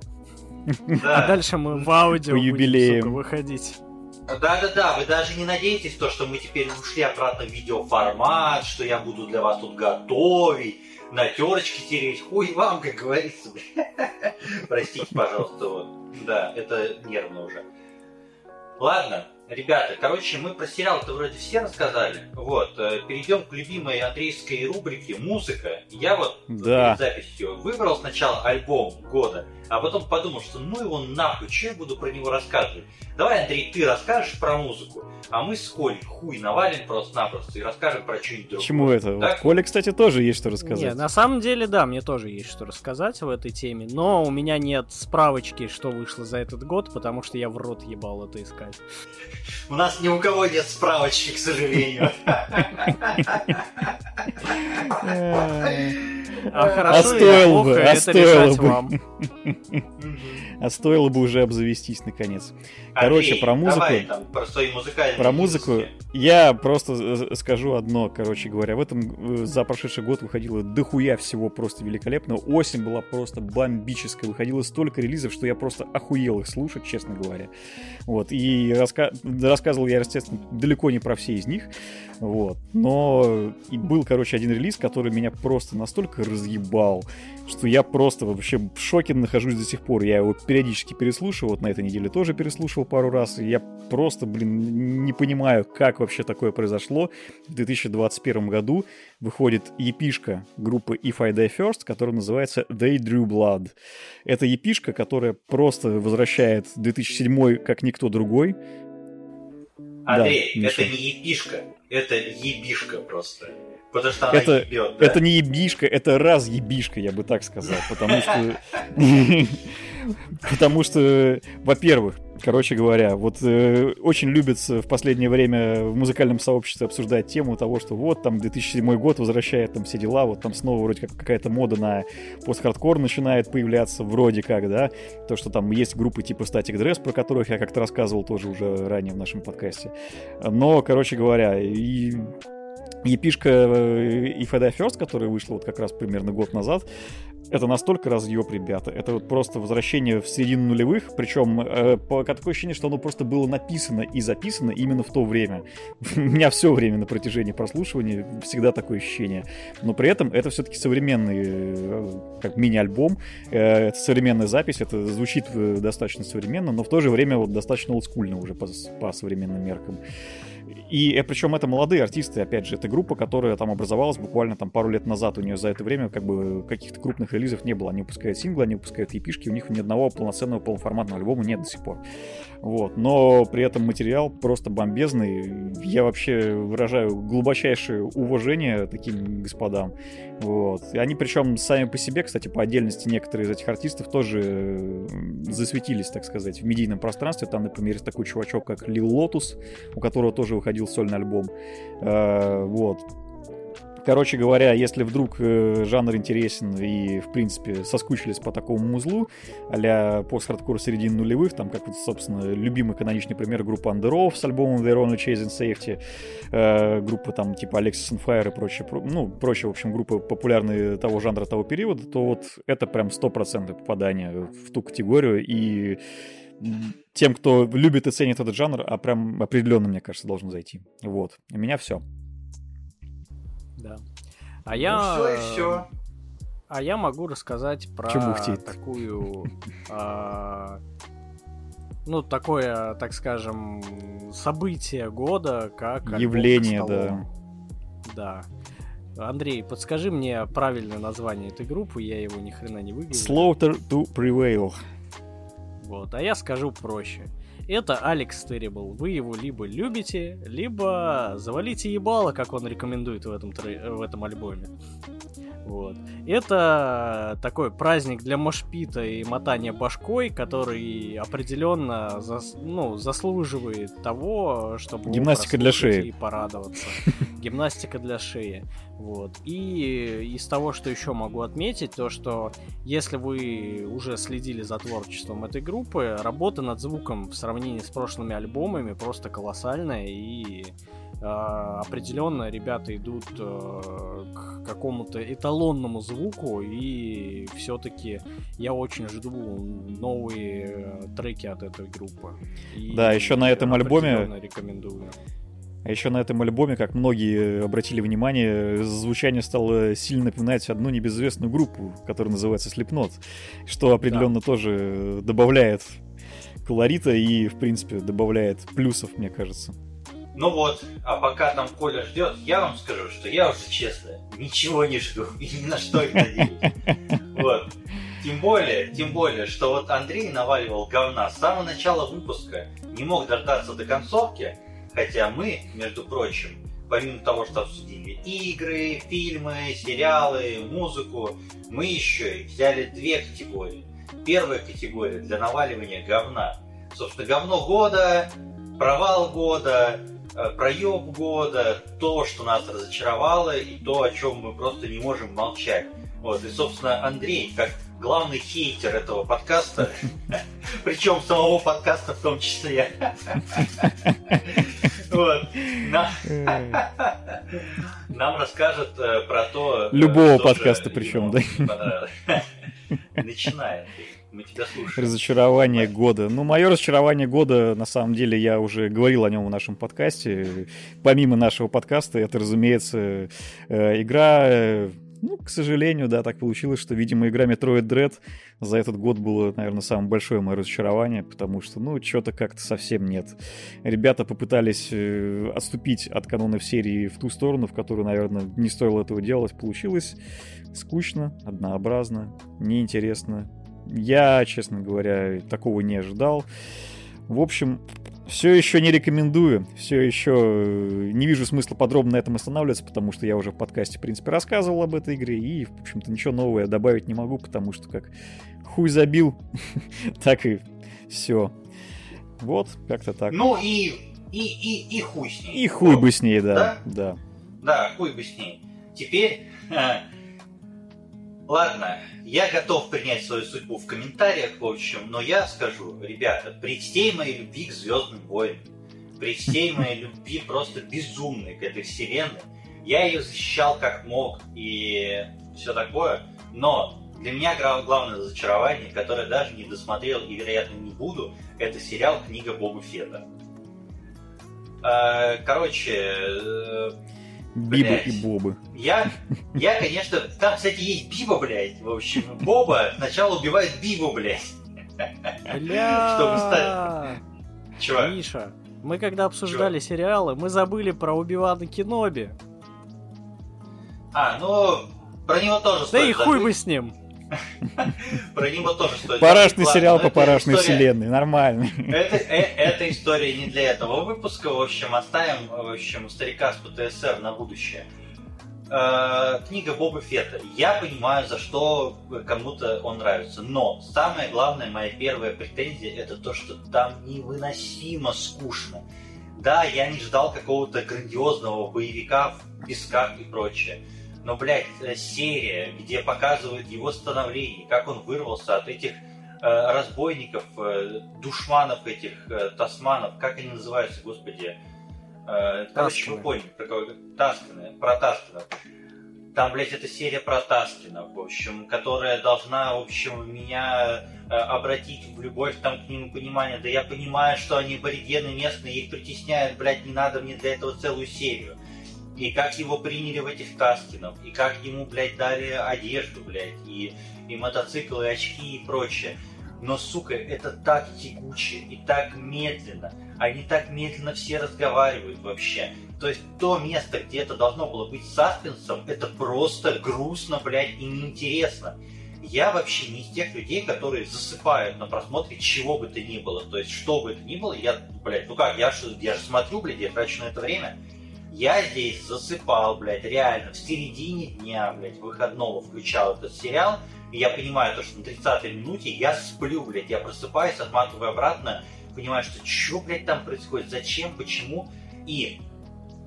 Да. А дальше мы в аудио По будем, сука, выходить. Да-да-да, вы даже не надеетесь то, что мы теперь ушли обратно в видеоформат, что я буду для вас тут готовить, на терочке тереть, хуй вам, как говорится. Простите, пожалуйста, вот. Да, это нервно уже. Ладно, Ребята, короче, мы про сериал-то вроде все рассказали. Вот, э, перейдем к любимой андреевской рубрике «Музыка». Я вот да. перед записью выбрал сначала альбом года, а потом подумал, что ну его нахуй, что я буду про него рассказывать. Давай, Андрей, ты расскажешь про музыку, а мы с Колей хуй навалим просто-напросто и расскажем про что-нибудь другое. Почему это? Так? Вот Коля, кстати, тоже есть что рассказать. Нет, на самом деле, да, мне тоже есть что рассказать в этой теме, но у меня нет справочки, что вышло за этот год, потому что я в рот ебал это искать. У нас ни у кого нет справочки, к сожалению. А хорошо а стоило бы, а стоило бы. [laughs] А стоило бы уже обзавестись наконец. Короче, про музыку. про свои музыкальные. Про музыку я просто скажу одно, короче говоря. В этом э, за прошедший год выходило дохуя всего просто великолепно. Осень была просто бомбическая. Выходило столько релизов, что я просто охуел их слушать, честно говоря. Вот. И раска... рассказывал я, естественно, далеко не про все из них. Вот. Но и был, короче, один релиз, который меня просто настолько разъебал, что я просто вообще в шоке нахожусь до сих пор. Я его периодически переслушиваю, вот на этой неделе тоже переслушивал пару раз, и я просто, блин, не понимаю, как вообще такое произошло. В 2021 году выходит епишка группы If I Die First, которая называется They Drew Blood. Это епишка, которая просто возвращает 2007 как никто другой. Андрей, да, это не епишка, это ебишка просто. Потому что она это, ебет, да? это не ебишка, это раз ебишка, я бы так сказал. Потому что... [laughs] Потому что, во-первых, короче говоря, вот э, очень любится в последнее время в музыкальном сообществе обсуждать тему того, что вот там 2007 год возвращает там все дела, вот там снова вроде как какая-то мода на пост-хардкор начинает появляться, вроде как, да, то, что там есть группы типа Static Dress, про которых я как-то рассказывал тоже уже ранее в нашем подкасте. Но, короче говоря, и Епишка If I Die First, которая вышла вот как раз примерно год назад, это настолько разъеб, ребята. Это вот просто возвращение в середину нулевых. Причем э, по, такое ощущение, что оно просто было написано и записано именно в то время. [laughs] У меня все время на протяжении прослушивания всегда такое ощущение. Но при этом это все-таки современный, э, как мини-альбом. Э, это современная запись, это звучит э, достаточно современно, но в то же время вот достаточно олдскульно уже по, по современным меркам. И э, причем это молодые артисты, опять же, это группа, которая там образовалась буквально там пару лет назад. У нее за это время как бы каких-то крупных релизов не было. Они выпускают синглы, они выпускают епишки, у них ни одного полноценного полноформатного альбома нет до сих пор. Вот. Но при этом материал просто бомбезный. Я вообще выражаю глубочайшее уважение таким господам. Вот. И они причем сами по себе, кстати, по отдельности некоторые из этих артистов тоже засветились, так сказать, в медийном пространстве. Там, например, есть такой чувачок, как Лил Лотус, у которого тоже выходил сольный альбом. Э, вот. Короче говоря, если вдруг э, жанр интересен и, в принципе, соскучились по такому музлу, а-ля пост-хардкор середины нулевых, там, как, вот, собственно, любимый каноничный пример группа Underoath с альбомом They're Only Chasing Safety, э, группа там типа Alexis on Fire и прочее, ну, прочие, в общем, группы популярные того жанра, того периода, то вот это прям стопроцентное попадание в ту категорию, и тем, кто любит и ценит этот жанр, а прям определенно, мне кажется, должен зайти. Вот. У меня все. Да. А я... Ну, все и все. А я могу рассказать про такую... А, ну, такое, так скажем, событие года, как... Явление, да. Да. Андрей, подскажи мне правильное название этой группы, я его ни хрена не выговорил. Slaughter to Prevail. Вот, а я скажу проще. Это Алекс Terrible. Вы его либо любите, либо завалите ебало, как он рекомендует в этом, в этом альбоме. Вот. Это такой праздник для мошпита и мотания башкой, который определенно зас, ну, заслуживает того, чтобы гимнастика для шеи и порадоваться. [laughs] Гимнастика для шеи. Вот. И из того, что еще могу отметить, то что если вы уже следили за творчеством этой группы, работа над звуком в сравнении с прошлыми альбомами просто колоссальная и определенно ребята идут э, к какому-то эталонному звуку, и все-таки я очень жду новые э, треки от этой группы. И да, еще на этом альбоме рекомендую. А еще на этом альбоме, как многие обратили внимание, звучание стало сильно напоминать одну небезызвестную группу, которая называется Slipknot, что определенно да. тоже добавляет колорита и, в принципе, добавляет плюсов, мне кажется. Ну вот, а пока там Коля ждет, я вам скажу, что я уже честно ничего не жду и ни на что не надеюсь. Вот. Тем более, тем более, что вот Андрей наваливал говна с самого начала выпуска, не мог дождаться до концовки, хотя мы, между прочим, помимо того, что обсудили игры, фильмы, сериалы, музыку, мы еще и взяли две категории. Первая категория для наваливания говна. Собственно, говно года, провал года, проеб года, то, что нас разочаровало, и то, о чем мы просто не можем молчать. Вот, и, собственно, Андрей, как главный хейтер этого подкаста, [laughs] причем самого подкаста в том числе, [laughs] вот, [laughs] нам расскажет э, про то... Э, Любого подкаста причем, да? Начинаем. Мы тебя слушаем. Разочарование года. Ну, мое разочарование года, на самом деле, я уже говорил о нем в нашем подкасте. Помимо нашего подкаста, это, разумеется, э, игра э, ну, к сожалению, да, так получилось, что, видимо, игра Metroid Dread за этот год было, наверное, самое большое мое разочарование, потому что, ну, что-то как-то совсем нет. Ребята попытались э, отступить от канонов серии в ту сторону, в которую, наверное, не стоило этого делать. Получилось скучно, однообразно, неинтересно, я, честно говоря, такого не ожидал. В общем, все еще не рекомендую, все еще э, не вижу смысла подробно на этом останавливаться, потому что я уже в подкасте, в принципе, рассказывал об этой игре, и, в общем-то, ничего нового я добавить не могу, потому что как хуй забил, [laughs] так и все. Вот, как-то так. Ну и, и, и, и хуй с ней. И хуй бы с ней, да. Да, да. да хуй бы с ней. Теперь, [laughs] ладно, я готов принять свою судьбу в комментариях, в общем, но я скажу, ребята, при всей моей любви к Звездным войнам, при всей моей любви просто безумной к этой вселенной, я ее защищал как мог и все такое, но для меня главное разочарование, которое даже не досмотрел и, вероятно, не буду, это сериал «Книга Богу Феда». Э, короче, э, Биба и Бобы. Я, я, конечно, там, кстати, есть Биба, блядь. В общем, Боба сначала убивает Бибу, блядь. Бля. Чтобы стать... Чего? Миша, мы когда обсуждали Чего? сериалы, мы забыли про Убивана Киноби. А, ну, про него тоже Да и хуй бы с ним. Про него тоже стоит. Парашный сериал по парашной вселенной, нормально. Это, э, эта история не для этого выпуска, в общем, оставим, в общем, старика с ПТСР на будущее. Э, книга Боба Фетта. Я понимаю, за что кому-то он нравится, но самое главное, моя первая претензия, это то, что там невыносимо скучно. Да, я не ждал какого-то грандиозного боевика в песках и прочее. Но, блядь, э, серия, где показывают его становление, как он вырвался от этих э, разбойников, э, душманов этих, тасманов, как они называются, господи. Короче, вы поняли, про кого Таскины, про Таскинов. Там, блядь, это серия про Таскина, в общем, которая должна, в общем, меня обратить в любовь там к нему понимание. Да я понимаю, что они аборигены местные, их притесняют, блядь, не надо мне для этого целую серию. И как его приняли в этих Таскинов, и как ему, блядь, дали одежду, блядь, и, и мотоциклы, и очки, и прочее. Но, сука, это так тягуче и так медленно. Они так медленно все разговаривают вообще. То есть то место, где это должно было быть саспенсом, это просто грустно, блядь, и неинтересно. Я вообще не из тех людей, которые засыпают на просмотре чего бы то ни было. То есть, что бы это ни было, я, блядь, ну как, я, я же смотрю, блядь, я трачу на это время. Я здесь засыпал, блядь, реально, в середине дня, блядь, выходного включал этот сериал, и я понимаю то, что на 30-й минуте я сплю, блядь, я просыпаюсь, отматываю обратно, понимаю, что что, блядь, там происходит, зачем, почему, и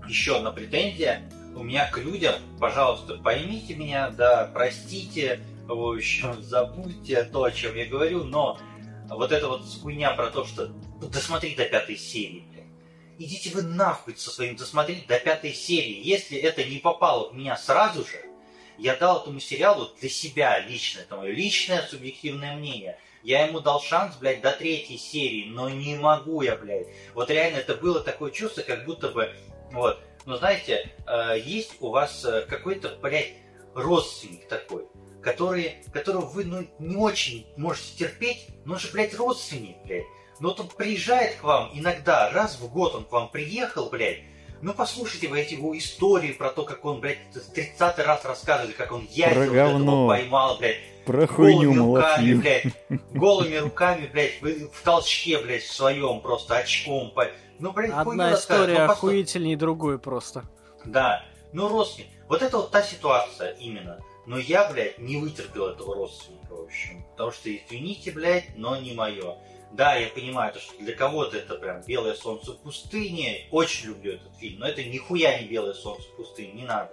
еще одна претензия у меня к людям, пожалуйста, поймите меня, да, простите, в общем, забудьте то, о чем я говорю, но вот эта вот хуйня про то, что досмотри до пятой серии. Идите вы нахуй со своим досмотреть до пятой серии. Если это не попало в меня сразу же, я дал этому сериалу для себя лично, это мое личное субъективное мнение. Я ему дал шанс, блядь, до третьей серии, но не могу я, блядь. Вот реально это было такое чувство, как будто бы, вот, но знаете, э, есть у вас э, какой-то, блядь, родственник такой, который, которого вы, ну, не очень можете терпеть, но он же, блядь, родственник, блядь. Но вот он приезжает к вам иногда, раз в год он к вам приехал, блядь, ну послушайте вы эти его истории про то, как он, блядь, 30 раз рассказывает, как он яйца Про вот этого поймал, блядь. Про хуйню голыми руками, малафью. блядь. Голыми руками, блядь, в толчке, блядь, в своем просто очком. Ну, блядь, Одна рассказывает. история Ну, послушай. охуительней другой просто. Да. Ну, родственник. Вот это вот та ситуация именно. Но я, блядь, не вытерпел этого родственника, в общем. Потому что, извините, блядь, но не мое. Да, я понимаю, то, что для кого-то это прям белое солнце в пустыне. Очень люблю этот фильм, но это нихуя не белое солнце в пустыне, не надо.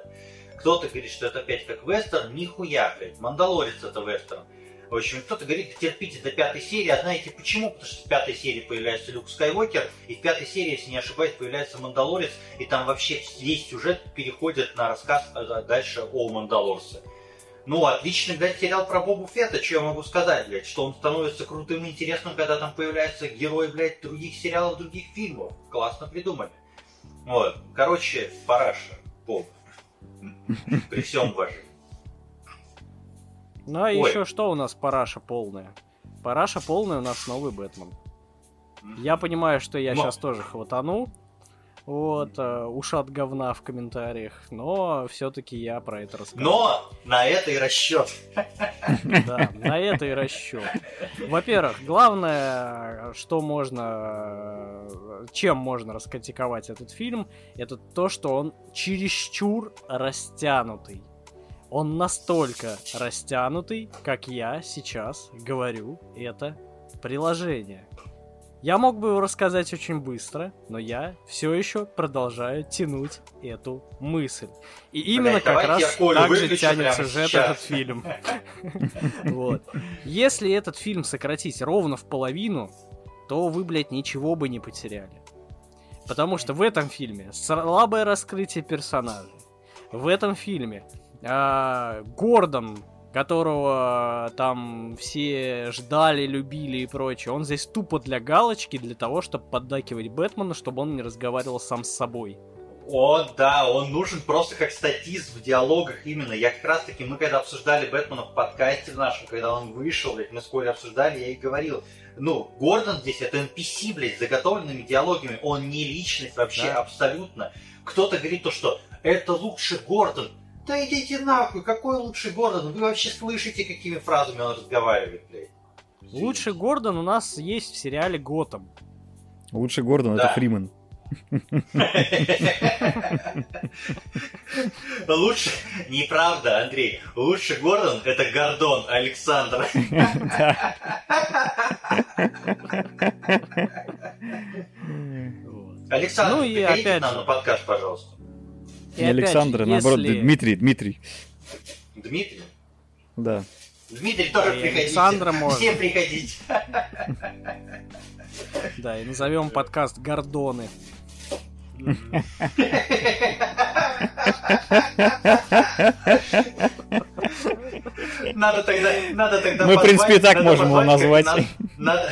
Кто-то говорит, что это опять как вестерн, нихуя, блядь. Мандалорец это вестерн. В общем, кто-то говорит, терпите до пятой серии, а знаете почему? Потому что в пятой серии появляется Люк Скайуокер, и в пятой серии, если не ошибаюсь, появляется Мандалорец, и там вообще весь сюжет переходит на рассказ а, дальше о Мандалорце. Ну, отличный, блядь, сериал про Бобу Фетта, что я могу сказать, блядь, что он становится крутым и интересным, когда там появляются герои, блядь, других сериалов, других фильмов. Классно придумали. Вот, короче, параша, Боб. При всем уважении. Ну а Ой. еще что у нас параша полная? Параша полная у нас новый Бэтмен. Я понимаю, что я Но- сейчас тоже хватану. Вот, э, ушат говна в комментариях, но все-таки я про это расскажу. Но на это и расчет. [laughs] Да, на это и расчет. Во-первых, главное, что можно, чем можно раскритиковать этот фильм, это то, что он чересчур растянутый. Он настолько растянутый, как я сейчас говорю это приложение. Я мог бы его рассказать очень быстро, но я все еще продолжаю тянуть эту мысль. И именно Блядь, как раз так же тянет сюжет сейчас. этот фильм. [laughs] Вот. Если этот фильм сократить ровно в половину, то вы, блядь, ничего бы не потеряли. Потому что в этом фильме слабое раскрытие персонажей. В этом фильме а, Гордон, которого там все ждали, любили и прочее, он здесь тупо для галочки, для того, чтобы поддакивать Бэтмену, чтобы он не разговаривал сам с собой. О, да, он нужен просто как статист в диалогах именно. Я как раз таки, мы когда обсуждали Бэтмена в подкасте нашем, когда он вышел, блядь, мы с Колей обсуждали, я и говорил, ну, Гордон здесь это NPC, блядь, с заготовленными диалогами, он не личность вообще Да. абсолютно. Кто-то говорит то, что это лучше Гордон. Да идите нахуй, какой лучший Гордон? Вы вообще слышите, какими фразами он разговаривает, блядь? Лучший Гордон у нас есть в сериале Готэм. Лучше Гордон Да. это Фриман. [laughs] Лучше, неправда, Андрей. Лучше Гордон это Гордон Александр. [laughs] Александр, Ну и опять нам на подкаст, пожалуйста. И Не опять же, Александр, наоборот, если- Дмитрий, Дмитрий. Дмитрий? Да. Дмитрий тоже И приходите. Александра можно. Все приходите. Да, и назовем подкаст Гордоны. [laughs] Надо тогда, надо тогда Мы, в принципе, и так можем его позвать как- назвать. Надо, надо,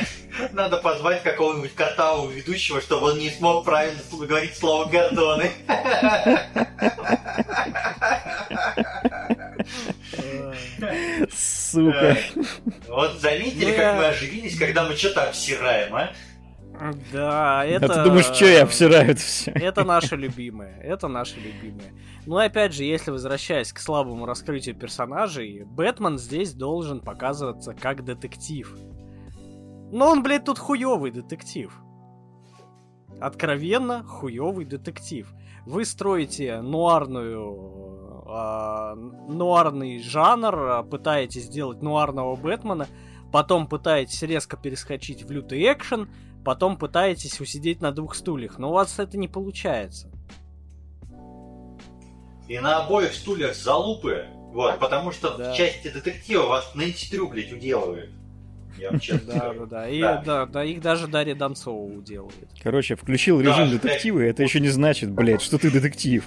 надо позвать какого-нибудь кота у ведущего, чтобы он не смог правильно говорить слово «гордоны». Сука. Вот заметили, как мы оживились, когда мы что-то обсираем, а? Да, А это... ты думаешь, что я обсираю это все? Это наше любимое. Это наше любимое. Ну опять же, если возвращаясь к слабому раскрытию персонажей, Бэтмен здесь должен показываться как детектив. Но он, блядь, тут хуёвый детектив. Откровенно хуёвый детектив. Вы строите нуарную а, нуарный жанр, а, пытаетесь сделать нуарного Бэтмена, потом пытаетесь резко перескочить в лютый экшен, потом пытаетесь усидеть на двух стульях, но у вас это не получается. И на обоих стульях залупы, вот, потому что Да. в части детектива вас Нэнси Трю, блядь, уделывает. Я вам честно Да, говорю. да, да. И Да. да, да, их даже Дарья Донцова уделывает. Короче, включил Да, режим блядь. детектива, и это еще не значит, блядь, что ты детектив.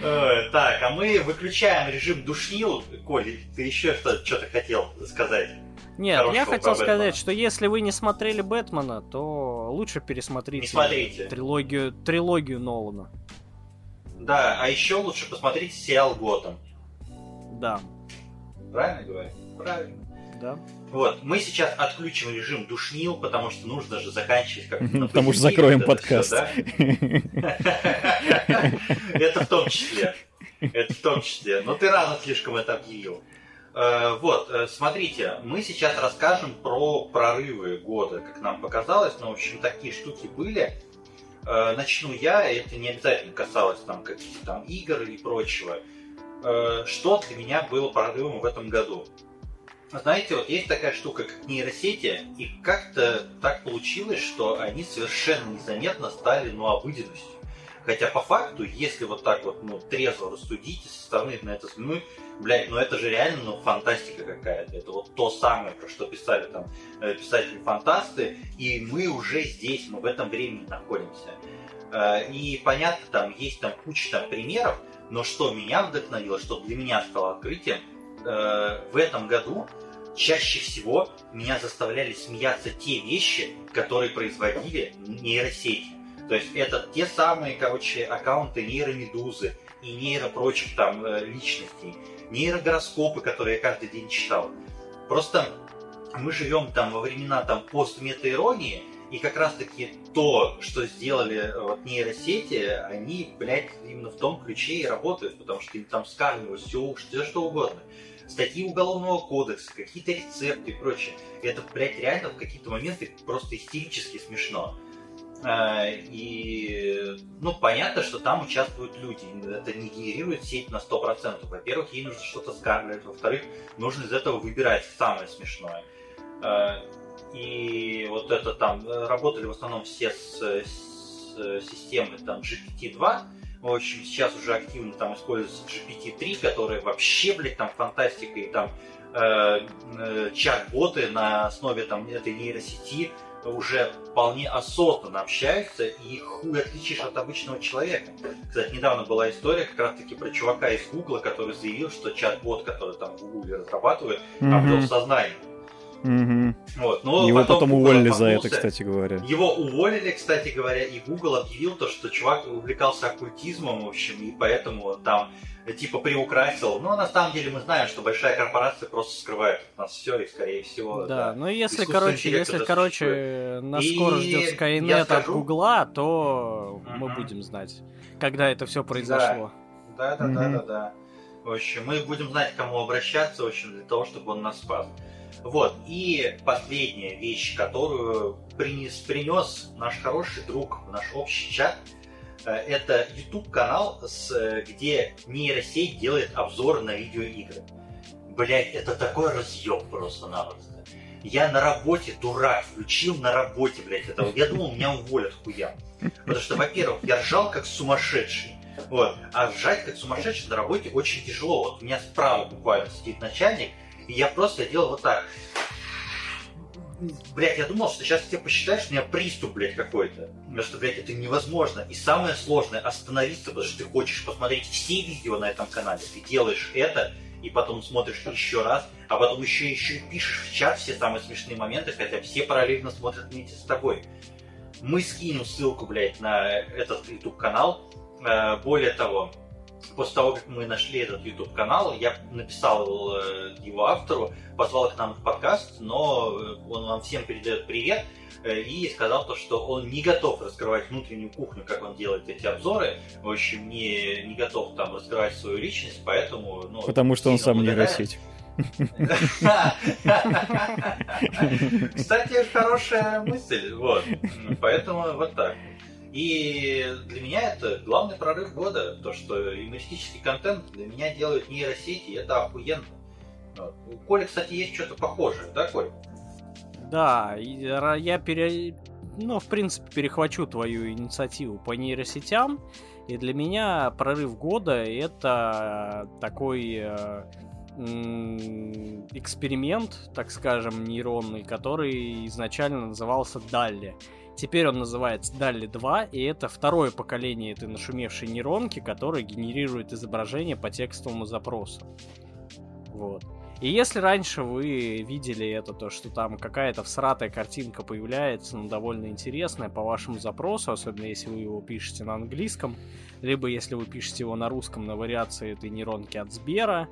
Э, Так, а мы выключаем режим душнил. Коль, ты еще что- что-то хотел сказать? Нет, Хорошего я хотел Бэтмена. сказать, что если вы не смотрели Бэтмена, то лучше пересмотрите Не смотрите. трилогию, трилогию Нолана. Да, а еще лучше посмотреть сериал Готэм. Да, Правильно говорю? Правильно. да. Вот, мы сейчас отключим режим душнил, потому что нужно же заканчивать как-то на Потому что закроем подкаст. [laughs] Это в том числе. Это в том числе. Но ты рано слишком это объявил. Э, Вот, э, смотрите, мы сейчас расскажем про прорывы года, как нам показалось, но, в общем, такие штуки были. Э, Начну я, это не обязательно касалось там каких-то там игр и прочего. Что для меня было прорывом в этом году? Знаете, вот есть такая штука, как нейросети, и как-то так получилось, что они совершенно незаметно стали, ну, обыденностью. Хотя по факту, если вот так вот, ну, трезво рассудить и со стороны на это взглянуть, блядь, ну это же реально, ну, фантастика какая-то. Это вот то самое, про что писали там э, писатели-фантасты, и мы уже здесь, мы в этом времени находимся. Э, И понятно, там есть там куча там примеров, но что меня вдохновило, что для меня стало открытием, э, в этом году чаще всего меня заставляли смеяться те вещи, которые производили нейросети. То есть это те самые, короче, аккаунты нейромедузы и нейропрочих там э, личностей, нейрогороскопы, которые я каждый день читал. Просто мы живем там во времена там пост-метаиронии, и как раз таки то, что сделали э, вот, нейросети, они, блядь, именно в том ключе и работают, потому что им там скармливают все, все что угодно. Статьи уголовного кодекса, какие-то рецепты и прочее. Это, блядь, реально в какие-то моменты просто истерически смешно. А, И, ну, понятно, что там участвуют люди. Это не генерирует сеть на 100%. Во-первых, ей нужно что-то скармливать. Во-вторых, нужно из этого выбирать самое смешное. А, И вот это там, э, работали в основном все с, с системой там GPT-2. В общем, сейчас уже активно там используется GPT-3, которая вообще, блядь, там фантастика и там э, э, чат-боты на основе там этой нейросети уже вполне осознанно общаются, и хуй отличишь от обычного человека. Кстати, недавно была история как раз-таки про чувака из Гугла, который заявил, что чат-бот, который там в Гугле разрабатывает, обрел сознание. Мгм. Вот. Но Его потом Google уволили за это, кстати говоря. Его уволили, кстати говоря, и Google объявил то, что чувак увлекался оккультизмом, в общем, и поэтому он там э, типа приукрасил. Но на самом деле мы знаем, что большая корпорация просто скрывает от нас все, и скорее всего, Да, ну если, короче, если, короче, нас И скоро ждет Skynet от Гугла, то мы Мгм. будем знать, когда это все произошло. Да, да, да, Мгм. да, да. В общем, мы будем знать, к кому обращаться, в общем, для того, чтобы он нас спас. Вот, и последняя вещь, которую принес, принес наш хороший друг в наш общий чат, э, это YouTube канал, с, э, где нейросеть делает обзоры на видеоигры. Блять, это такой разъем просто-напросто. Я на работе, дурак, включил на работе, блядь, это. Я думал, меня уволят хуя. Потому что, во-первых, я ржал как сумасшедший. Вот. А ржать как сумасшедший на работе очень тяжело. Вот у меня справа буквально сидит начальник, я просто делал вот так. Блять, я думал, что сейчас тебе посчитаешь, что у меня приступ, блядь, какой-то. Потому что, блядь, это невозможно. И самое сложное остановиться, потому что ты хочешь посмотреть все видео на этом канале. Ты делаешь это, и потом смотришь еще раз, а потом еще еще пишешь в чат все самые смешные моменты, хотя все параллельно смотрят вместе с тобой. Мы скинем ссылку, блядь, на этот YouTube канал. Э, более того, после того, как мы нашли этот YouTube канал, я написал э, его автору, позвал их к нам в подкаст, но э, он нам всем передает привет и сказал то, что он не готов раскрывать внутреннюю кухню, как он делает эти обзоры. В общем, не, не готов там раскрывать свою личность, поэтому... Ну, Потому что он сам нейросеть. [laughs] Кстати, хорошая мысль. Вот. Поэтому вот так. И для меня это главный прорыв года, то, что юмористический контент для меня делают нейросети, это охуенно. Вот. У Коли, кстати, есть что-то похожее, да, Коль? Да, я пере... ну, в принципе, перехвачу твою инициативу по нейросетям. И для меня прорыв года это такой э, эксперимент, так скажем, нейронный, который изначально назывался Далли. Теперь он называется DALI 2, и это второе поколение этой нашумевшей нейронки, которая генерирует изображение по текстовому запросу. Вот. И если раньше вы видели это, то что там какая-то всратая картинка появляется, ну, довольно интересная по вашему запросу, особенно если вы его пишете на английском, либо если вы пишете его на русском на вариации этой нейронки от Сбера,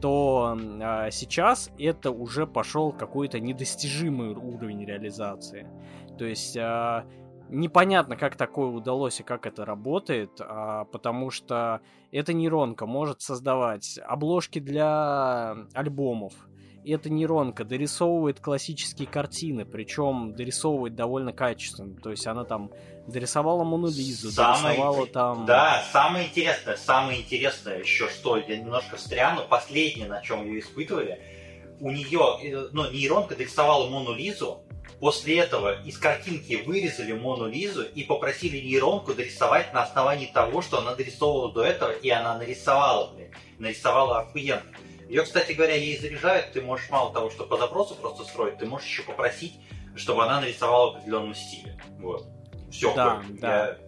то э, сейчас это уже пошел какой-то недостижимый уровень реализации. То есть э, непонятно, как такое удалось и как это работает, э, потому что эта нейронка может создавать обложки для альбомов. Эта нейронка дорисовывает классические картины, причем дорисовывает довольно качественно. То есть она там дорисовала Мону Лизу, самое, дорисовала там... Да, самое интересное, самое интересное еще, что я немножко встряну, последнее, на чем ее испытывали, у нее, э, ну, нейронка дорисовала Мону Лизу, после этого из картинки вырезали Мону Лизу и попросили нейронку дорисовать на основании того, что она дорисовывала до этого, и она нарисовала, блин, нарисовала охуенно. Ее, кстати говоря, ей заряжают, ты можешь мало того, что по запросу просто строить, ты можешь еще попросить, чтобы она нарисовала в определенном стиле. Вот. Все, да, да.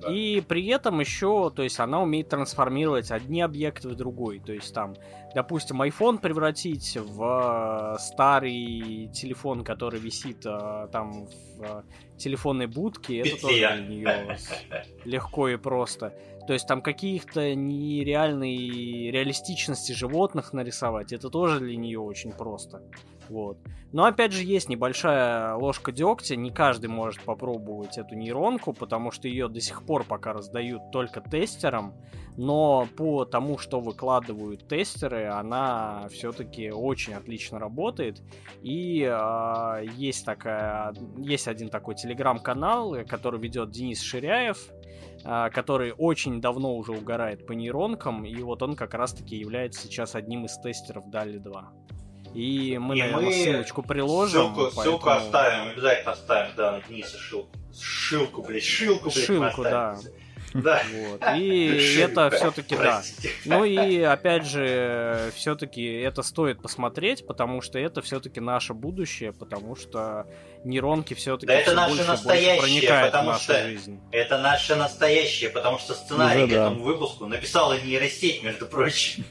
Да. И при этом еще, то есть она умеет трансформировать одни объекты в другой. То есть там, допустим, iPhone превратить в э, старый телефон, который висит э, там в э, телефонной будке, это тоже для нее легко и просто. То есть там каких-то нереальной реалистичности животных нарисовать, это тоже для нее очень просто. Вот. Но опять же есть небольшая ложка дегтя, не каждый может попробовать эту нейронку, потому что ее до сих пор пока раздают только тестерам, но по тому, что выкладывают тестеры, она все-таки очень отлично работает. И э, есть такая, есть один такой телеграм-канал, который ведет Денис Ширяев, э, который очень давно уже угорает по нейронкам, и вот он как раз-таки является сейчас одним из тестеров DALI 2. И мы, и наверное, мы ссылочку приложим. Ссылку, поэтому... ссылку оставим, обязательно оставим, да, Дениса шилку. Шилку, блядь, шилку, блядь, Шилку, да. Да. Вот. И это все-таки да. Ну и опять же, все-таки это стоит посмотреть, потому что это все-таки наше будущее, потому что нейронки все-таки да это наше больше, настоящее, больше проникают потому в нашу что жизнь. Это наше настоящее, потому что сценарий Уже, к этому да. выпуску написала нейросеть, между прочим.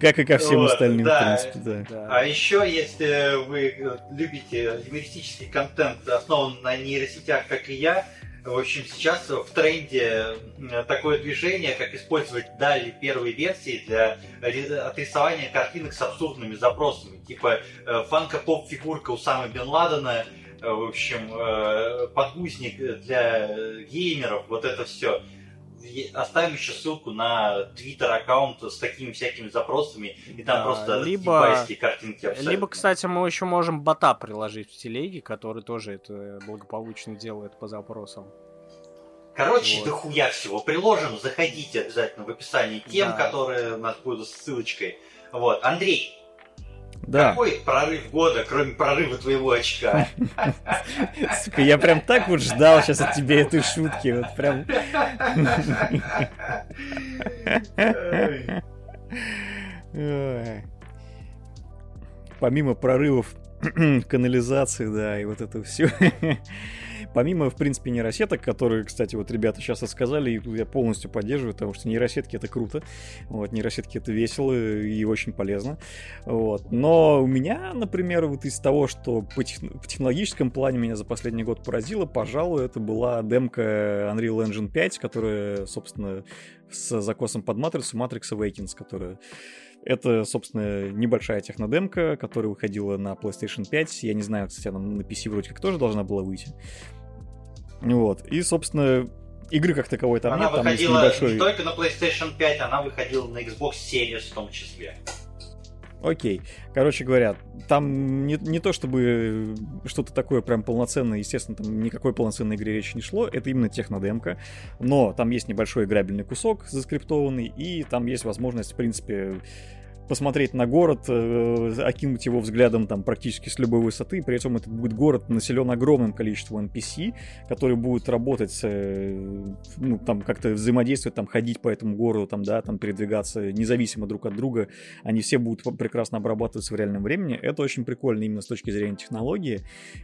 Как и ко всем остальным, в принципе, да. А еще, если вы любите юмористический контент, основан на нейросетях, как и я, в общем, сейчас в тренде такое движение, как использовать дали первой версии для отрисования картинок с абсурдными запросами. Типа э, фанка-поп-фигурка Усама Бен Ладена, э, в общем, э, подгузник для геймеров, вот это все оставим еще ссылку на твиттер аккаунт с такими всякими запросами, и там да, просто либо, картинки абсолютно. Либо, кстати, мы еще можем бота приложить в телеге, который тоже это благополучно делает по запросам. Короче, вот. дохуя всего приложим. Заходите обязательно в описании тем, да. которые у нас будут с ссылочкой. Вот. Андрей, Да. Какой прорыв года, кроме прорыва твоего очка? [laughs] Сука, я прям так вот ждал сейчас от тебя этой шутки. Вот прям. [laughs] Помимо прорывов [clears throat] канализации, да, и вот это все. Помимо, в принципе, нейросеток, которые, кстати, вот ребята сейчас рассказали, и я полностью поддерживаю, потому что нейросетки это круто, вот, нейросетки это весело и очень полезно, вот. Но у меня, например, вот из того, что по, тех... в технологическом плане меня за последний год поразило, пожалуй, это была демка Unreal Engine 5, которая, собственно, с закосом под матрицу Matrix Awakens, которая это, собственно, небольшая технодемка, которая выходила на PlayStation 5. Я не знаю, кстати, она на PC вроде как тоже должна была выйти. Вот. И, собственно, игры как таковой там она нет. Там выходила небольшой... не только на PlayStation 5, она выходила на Xbox Series в том числе. Окей. Короче говоря, там не, не то чтобы что-то такое прям полноценное, естественно, там никакой полноценной игре речи не шло, это именно технодемка, но там есть небольшой играбельный кусок заскриптованный, и там есть возможность, в принципе, посмотреть на город, э, окинуть его взглядом там практически с любой высоты, при этом этот будет город населен огромным количеством NPC, которые будут работать, э, ну, там как-то взаимодействовать, там ходить по этому городу, там, да, там передвигаться независимо друг от друга, они все будут прекрасно обрабатываться в реальном времени. Это очень прикольно именно с точки зрения технологии.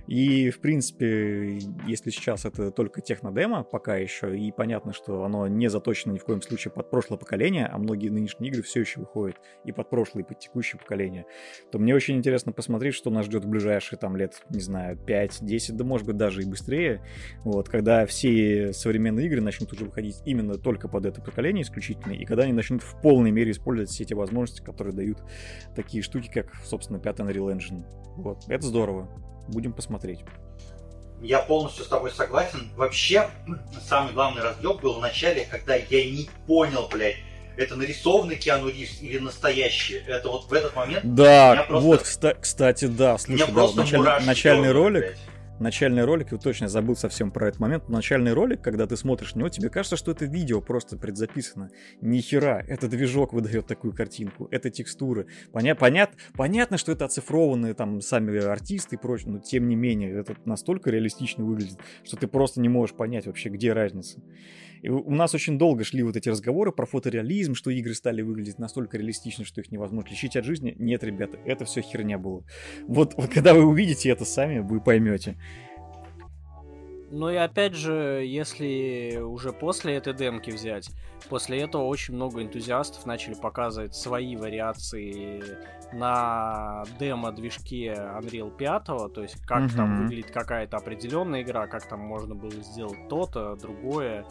И, в принципе, если сейчас это только технодемо пока еще, и понятно, что оно не заточено ни в коем случае под прошлое поколение, а многие нынешние игры все еще выходят и под прошлое, и под текущее поколение, то мне очень интересно посмотреть, что нас ждет в ближайшие там лет, не знаю, 5-10, да может быть даже и быстрее, вот, когда все современные игры начнут уже выходить именно только под это поколение исключительно, и когда они начнут в полной мере использовать все эти возможности, которые дают такие штуки, как, собственно, пятый Unreal Engine. Вот, это здорово. Будем посмотреть. Я полностью с тобой согласен. Вообще, [clears throat] самый главный разъеб был в начале, когда я не понял, блядь, это нарисованный Киану Ривз или настоящий. Это вот в этот момент... Да, просто... вот, кста- кстати, да, слушай, да, началь... начальный ролик... Блядь начальный ролик, я точно забыл совсем про этот момент, начальный ролик, когда ты смотришь на него, тебе кажется, что это видео просто предзаписано. Ни хера, это движок выдает такую картинку, это текстуры. Поня понят понятно, что это оцифрованные там сами артисты и прочее, но тем не менее, это настолько реалистично выглядит, что ты просто не можешь понять вообще, где разница. И у нас очень долго шли вот эти разговоры про фотореализм, что игры стали выглядеть настолько реалистично, что их невозможно лечить от жизни. Нет, ребята, это все херня было. Вот, вот когда вы увидите это сами, вы поймете. Ну и опять же, если уже после этой демки взять, после этого очень много энтузиастов начали показывать свои вариации на демо-движке Unreal 5, то есть как mm-hmm. там выглядит какая-то определенная игра, как там можно было сделать то-то, другое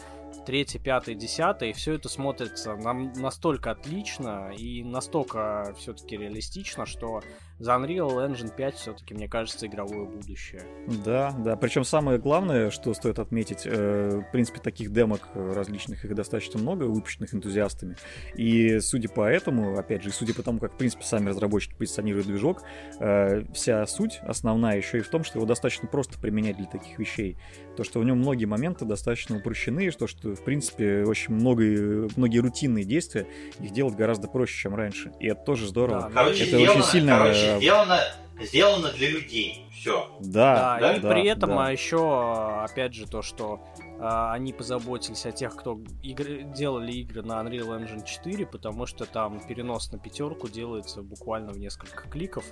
третий, пятый, десятый, и все это смотрится нам настолько отлично и настолько все-таки реалистично, что за Unreal Engine 5 все-таки, мне кажется, игровое будущее. Да, да. Причем самое главное, что стоит отметить, э, в принципе, таких демок различных, их достаточно много, выпущенных энтузиастами. И судя по этому, опять же, судя по тому, как, в принципе, сами разработчики позиционируют движок, э, вся суть основная еще и в том, что его достаточно просто применять для таких вещей. То, что в нем многие моменты достаточно упрощены, что, что в принципе, очень много, многие рутинные действия, их делать гораздо проще, чем раньше. И это тоже здорово. Да, короче, это очень сильно... короче, сделано, сделано для людей. Все. Да, да, да, и да, при этом да. а еще, опять же, то, что а, они позаботились о тех, кто игры, делали игры на Unreal Engine 4, потому что там перенос на пятерку делается буквально в несколько кликов,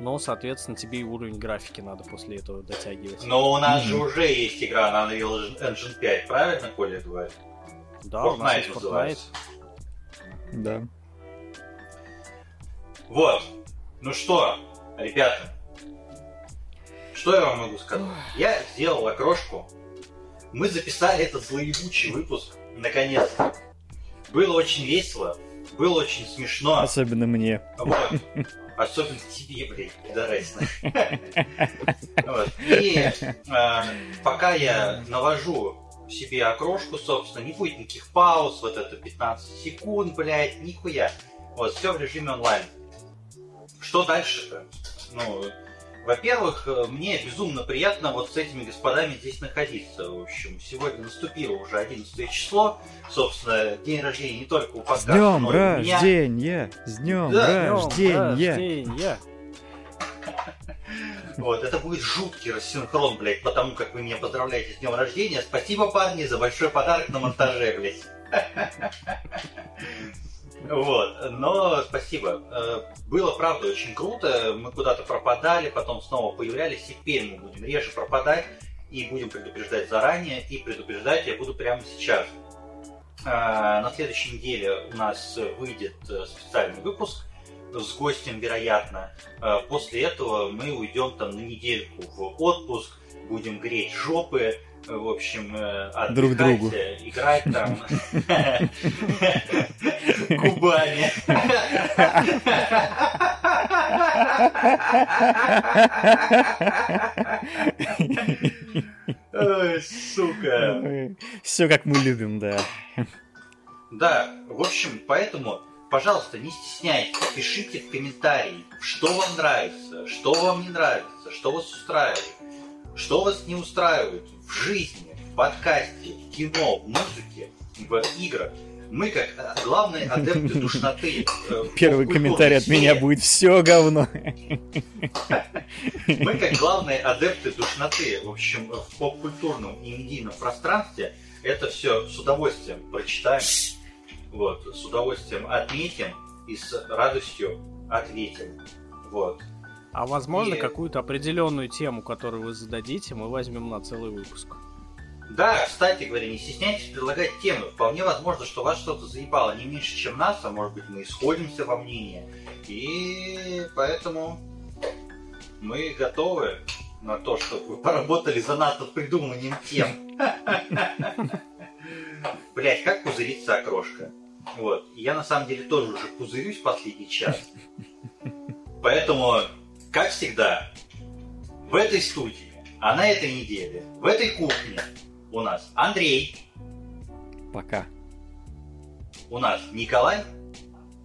но, соответственно, тебе и уровень графики надо после этого дотягивать. Но у нас mm-hmm. же уже есть игра на Unreal Engine 5, правильно, Коля говорит? Да, Fortnite у нас есть Fortnite. Да. Вот. Ну что, ребята, что я вам могу сказать? Я сделал окрошку. Мы записали этот злоебучий выпуск, наконец-то. Было очень весело, было очень смешно. Особенно мне. Вот. Особенно тебе, блядь, пидорасина. И э, пока я навожу себе окрошку, собственно, не будет никаких пауз, вот это 15 секунд, блядь, нихуя. Вот, все в режиме онлайн. Что дальше-то? Ну, во-первых, мне безумно приятно вот с этими господами здесь находиться. В общем, сегодня наступило уже 11 число. Собственно, день рождения не только у подкаста, С днем но и у меня. рождения! С днем Да, рождения! рождения! Вот, это будет жуткий рассинхрон, блядь, потому как вы меня поздравляете с днем рождения. Спасибо, парни, за большой подарок на монтаже, блядь. Вот, но спасибо. Э, было, правда, очень круто. Мы куда-то пропадали, потом снова появлялись. Теперь мы будем реже пропадать и будем предупреждать заранее. И предупреждать я буду прямо сейчас. Э, на следующей неделе у нас выйдет э, специальный выпуск с гостем, вероятно. После этого мы уйдем там на недельку в отпуск, будем греть жопы, в общем, отдыхать, друг другу играть там [laughs] губами. Ой, сука. Все как мы любим, да. Да, в общем, поэтому, пожалуйста, не стесняйтесь, пишите в комментарии, что вам нравится, что вам не нравится, что вас устраивает, что вас не устраивает в жизни, в подкасте, в кино, в музыке, в играх. Мы, как э, главные адепты душноты... Э, [laughs] Первый комментарий от меня будет «Все говно». [laughs] Мы, как главные адепты душноты, в общем, в поп-культурном и медийном пространстве, это все с удовольствием прочитаем, вот, с удовольствием отметим и с радостью ответим. Вот. А возможно, и... какую-то определенную тему, которую вы зададите, мы возьмем на целый выпуск. Да, кстати говоря, не стесняйтесь предлагать темы. Вполне возможно, что вас что-то заебало не меньше, чем нас, а может быть мы исходимся во мнении. И поэтому мы готовы на то, чтобы вы поработали за нас над придумыванием тем. [laughs] Блять, как пузырится окрошка. Вот. Я на самом деле тоже уже пузырюсь последний час. Поэтому, как всегда, в этой студии, а на этой неделе, в этой кухне у нас Андрей. Пока. У нас Николай.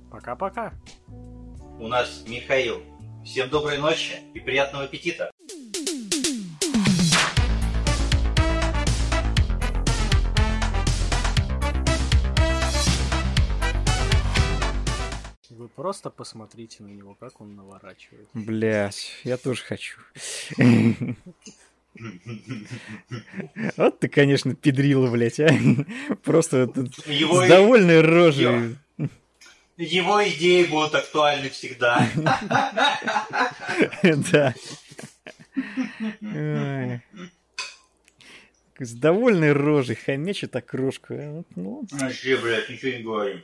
Пока-пока. У нас Михаил. Всем доброй ночи и приятного аппетита. Просто посмотрите на него, как он наворачивает. Блять, я тоже хочу. Вот ты, конечно, педрила, блядь, а. Просто его с довольной рожей. Его идеи будут актуальны всегда. Да. С довольной рожей хомячит окрошку. Вообще, блядь, ничего не говорим.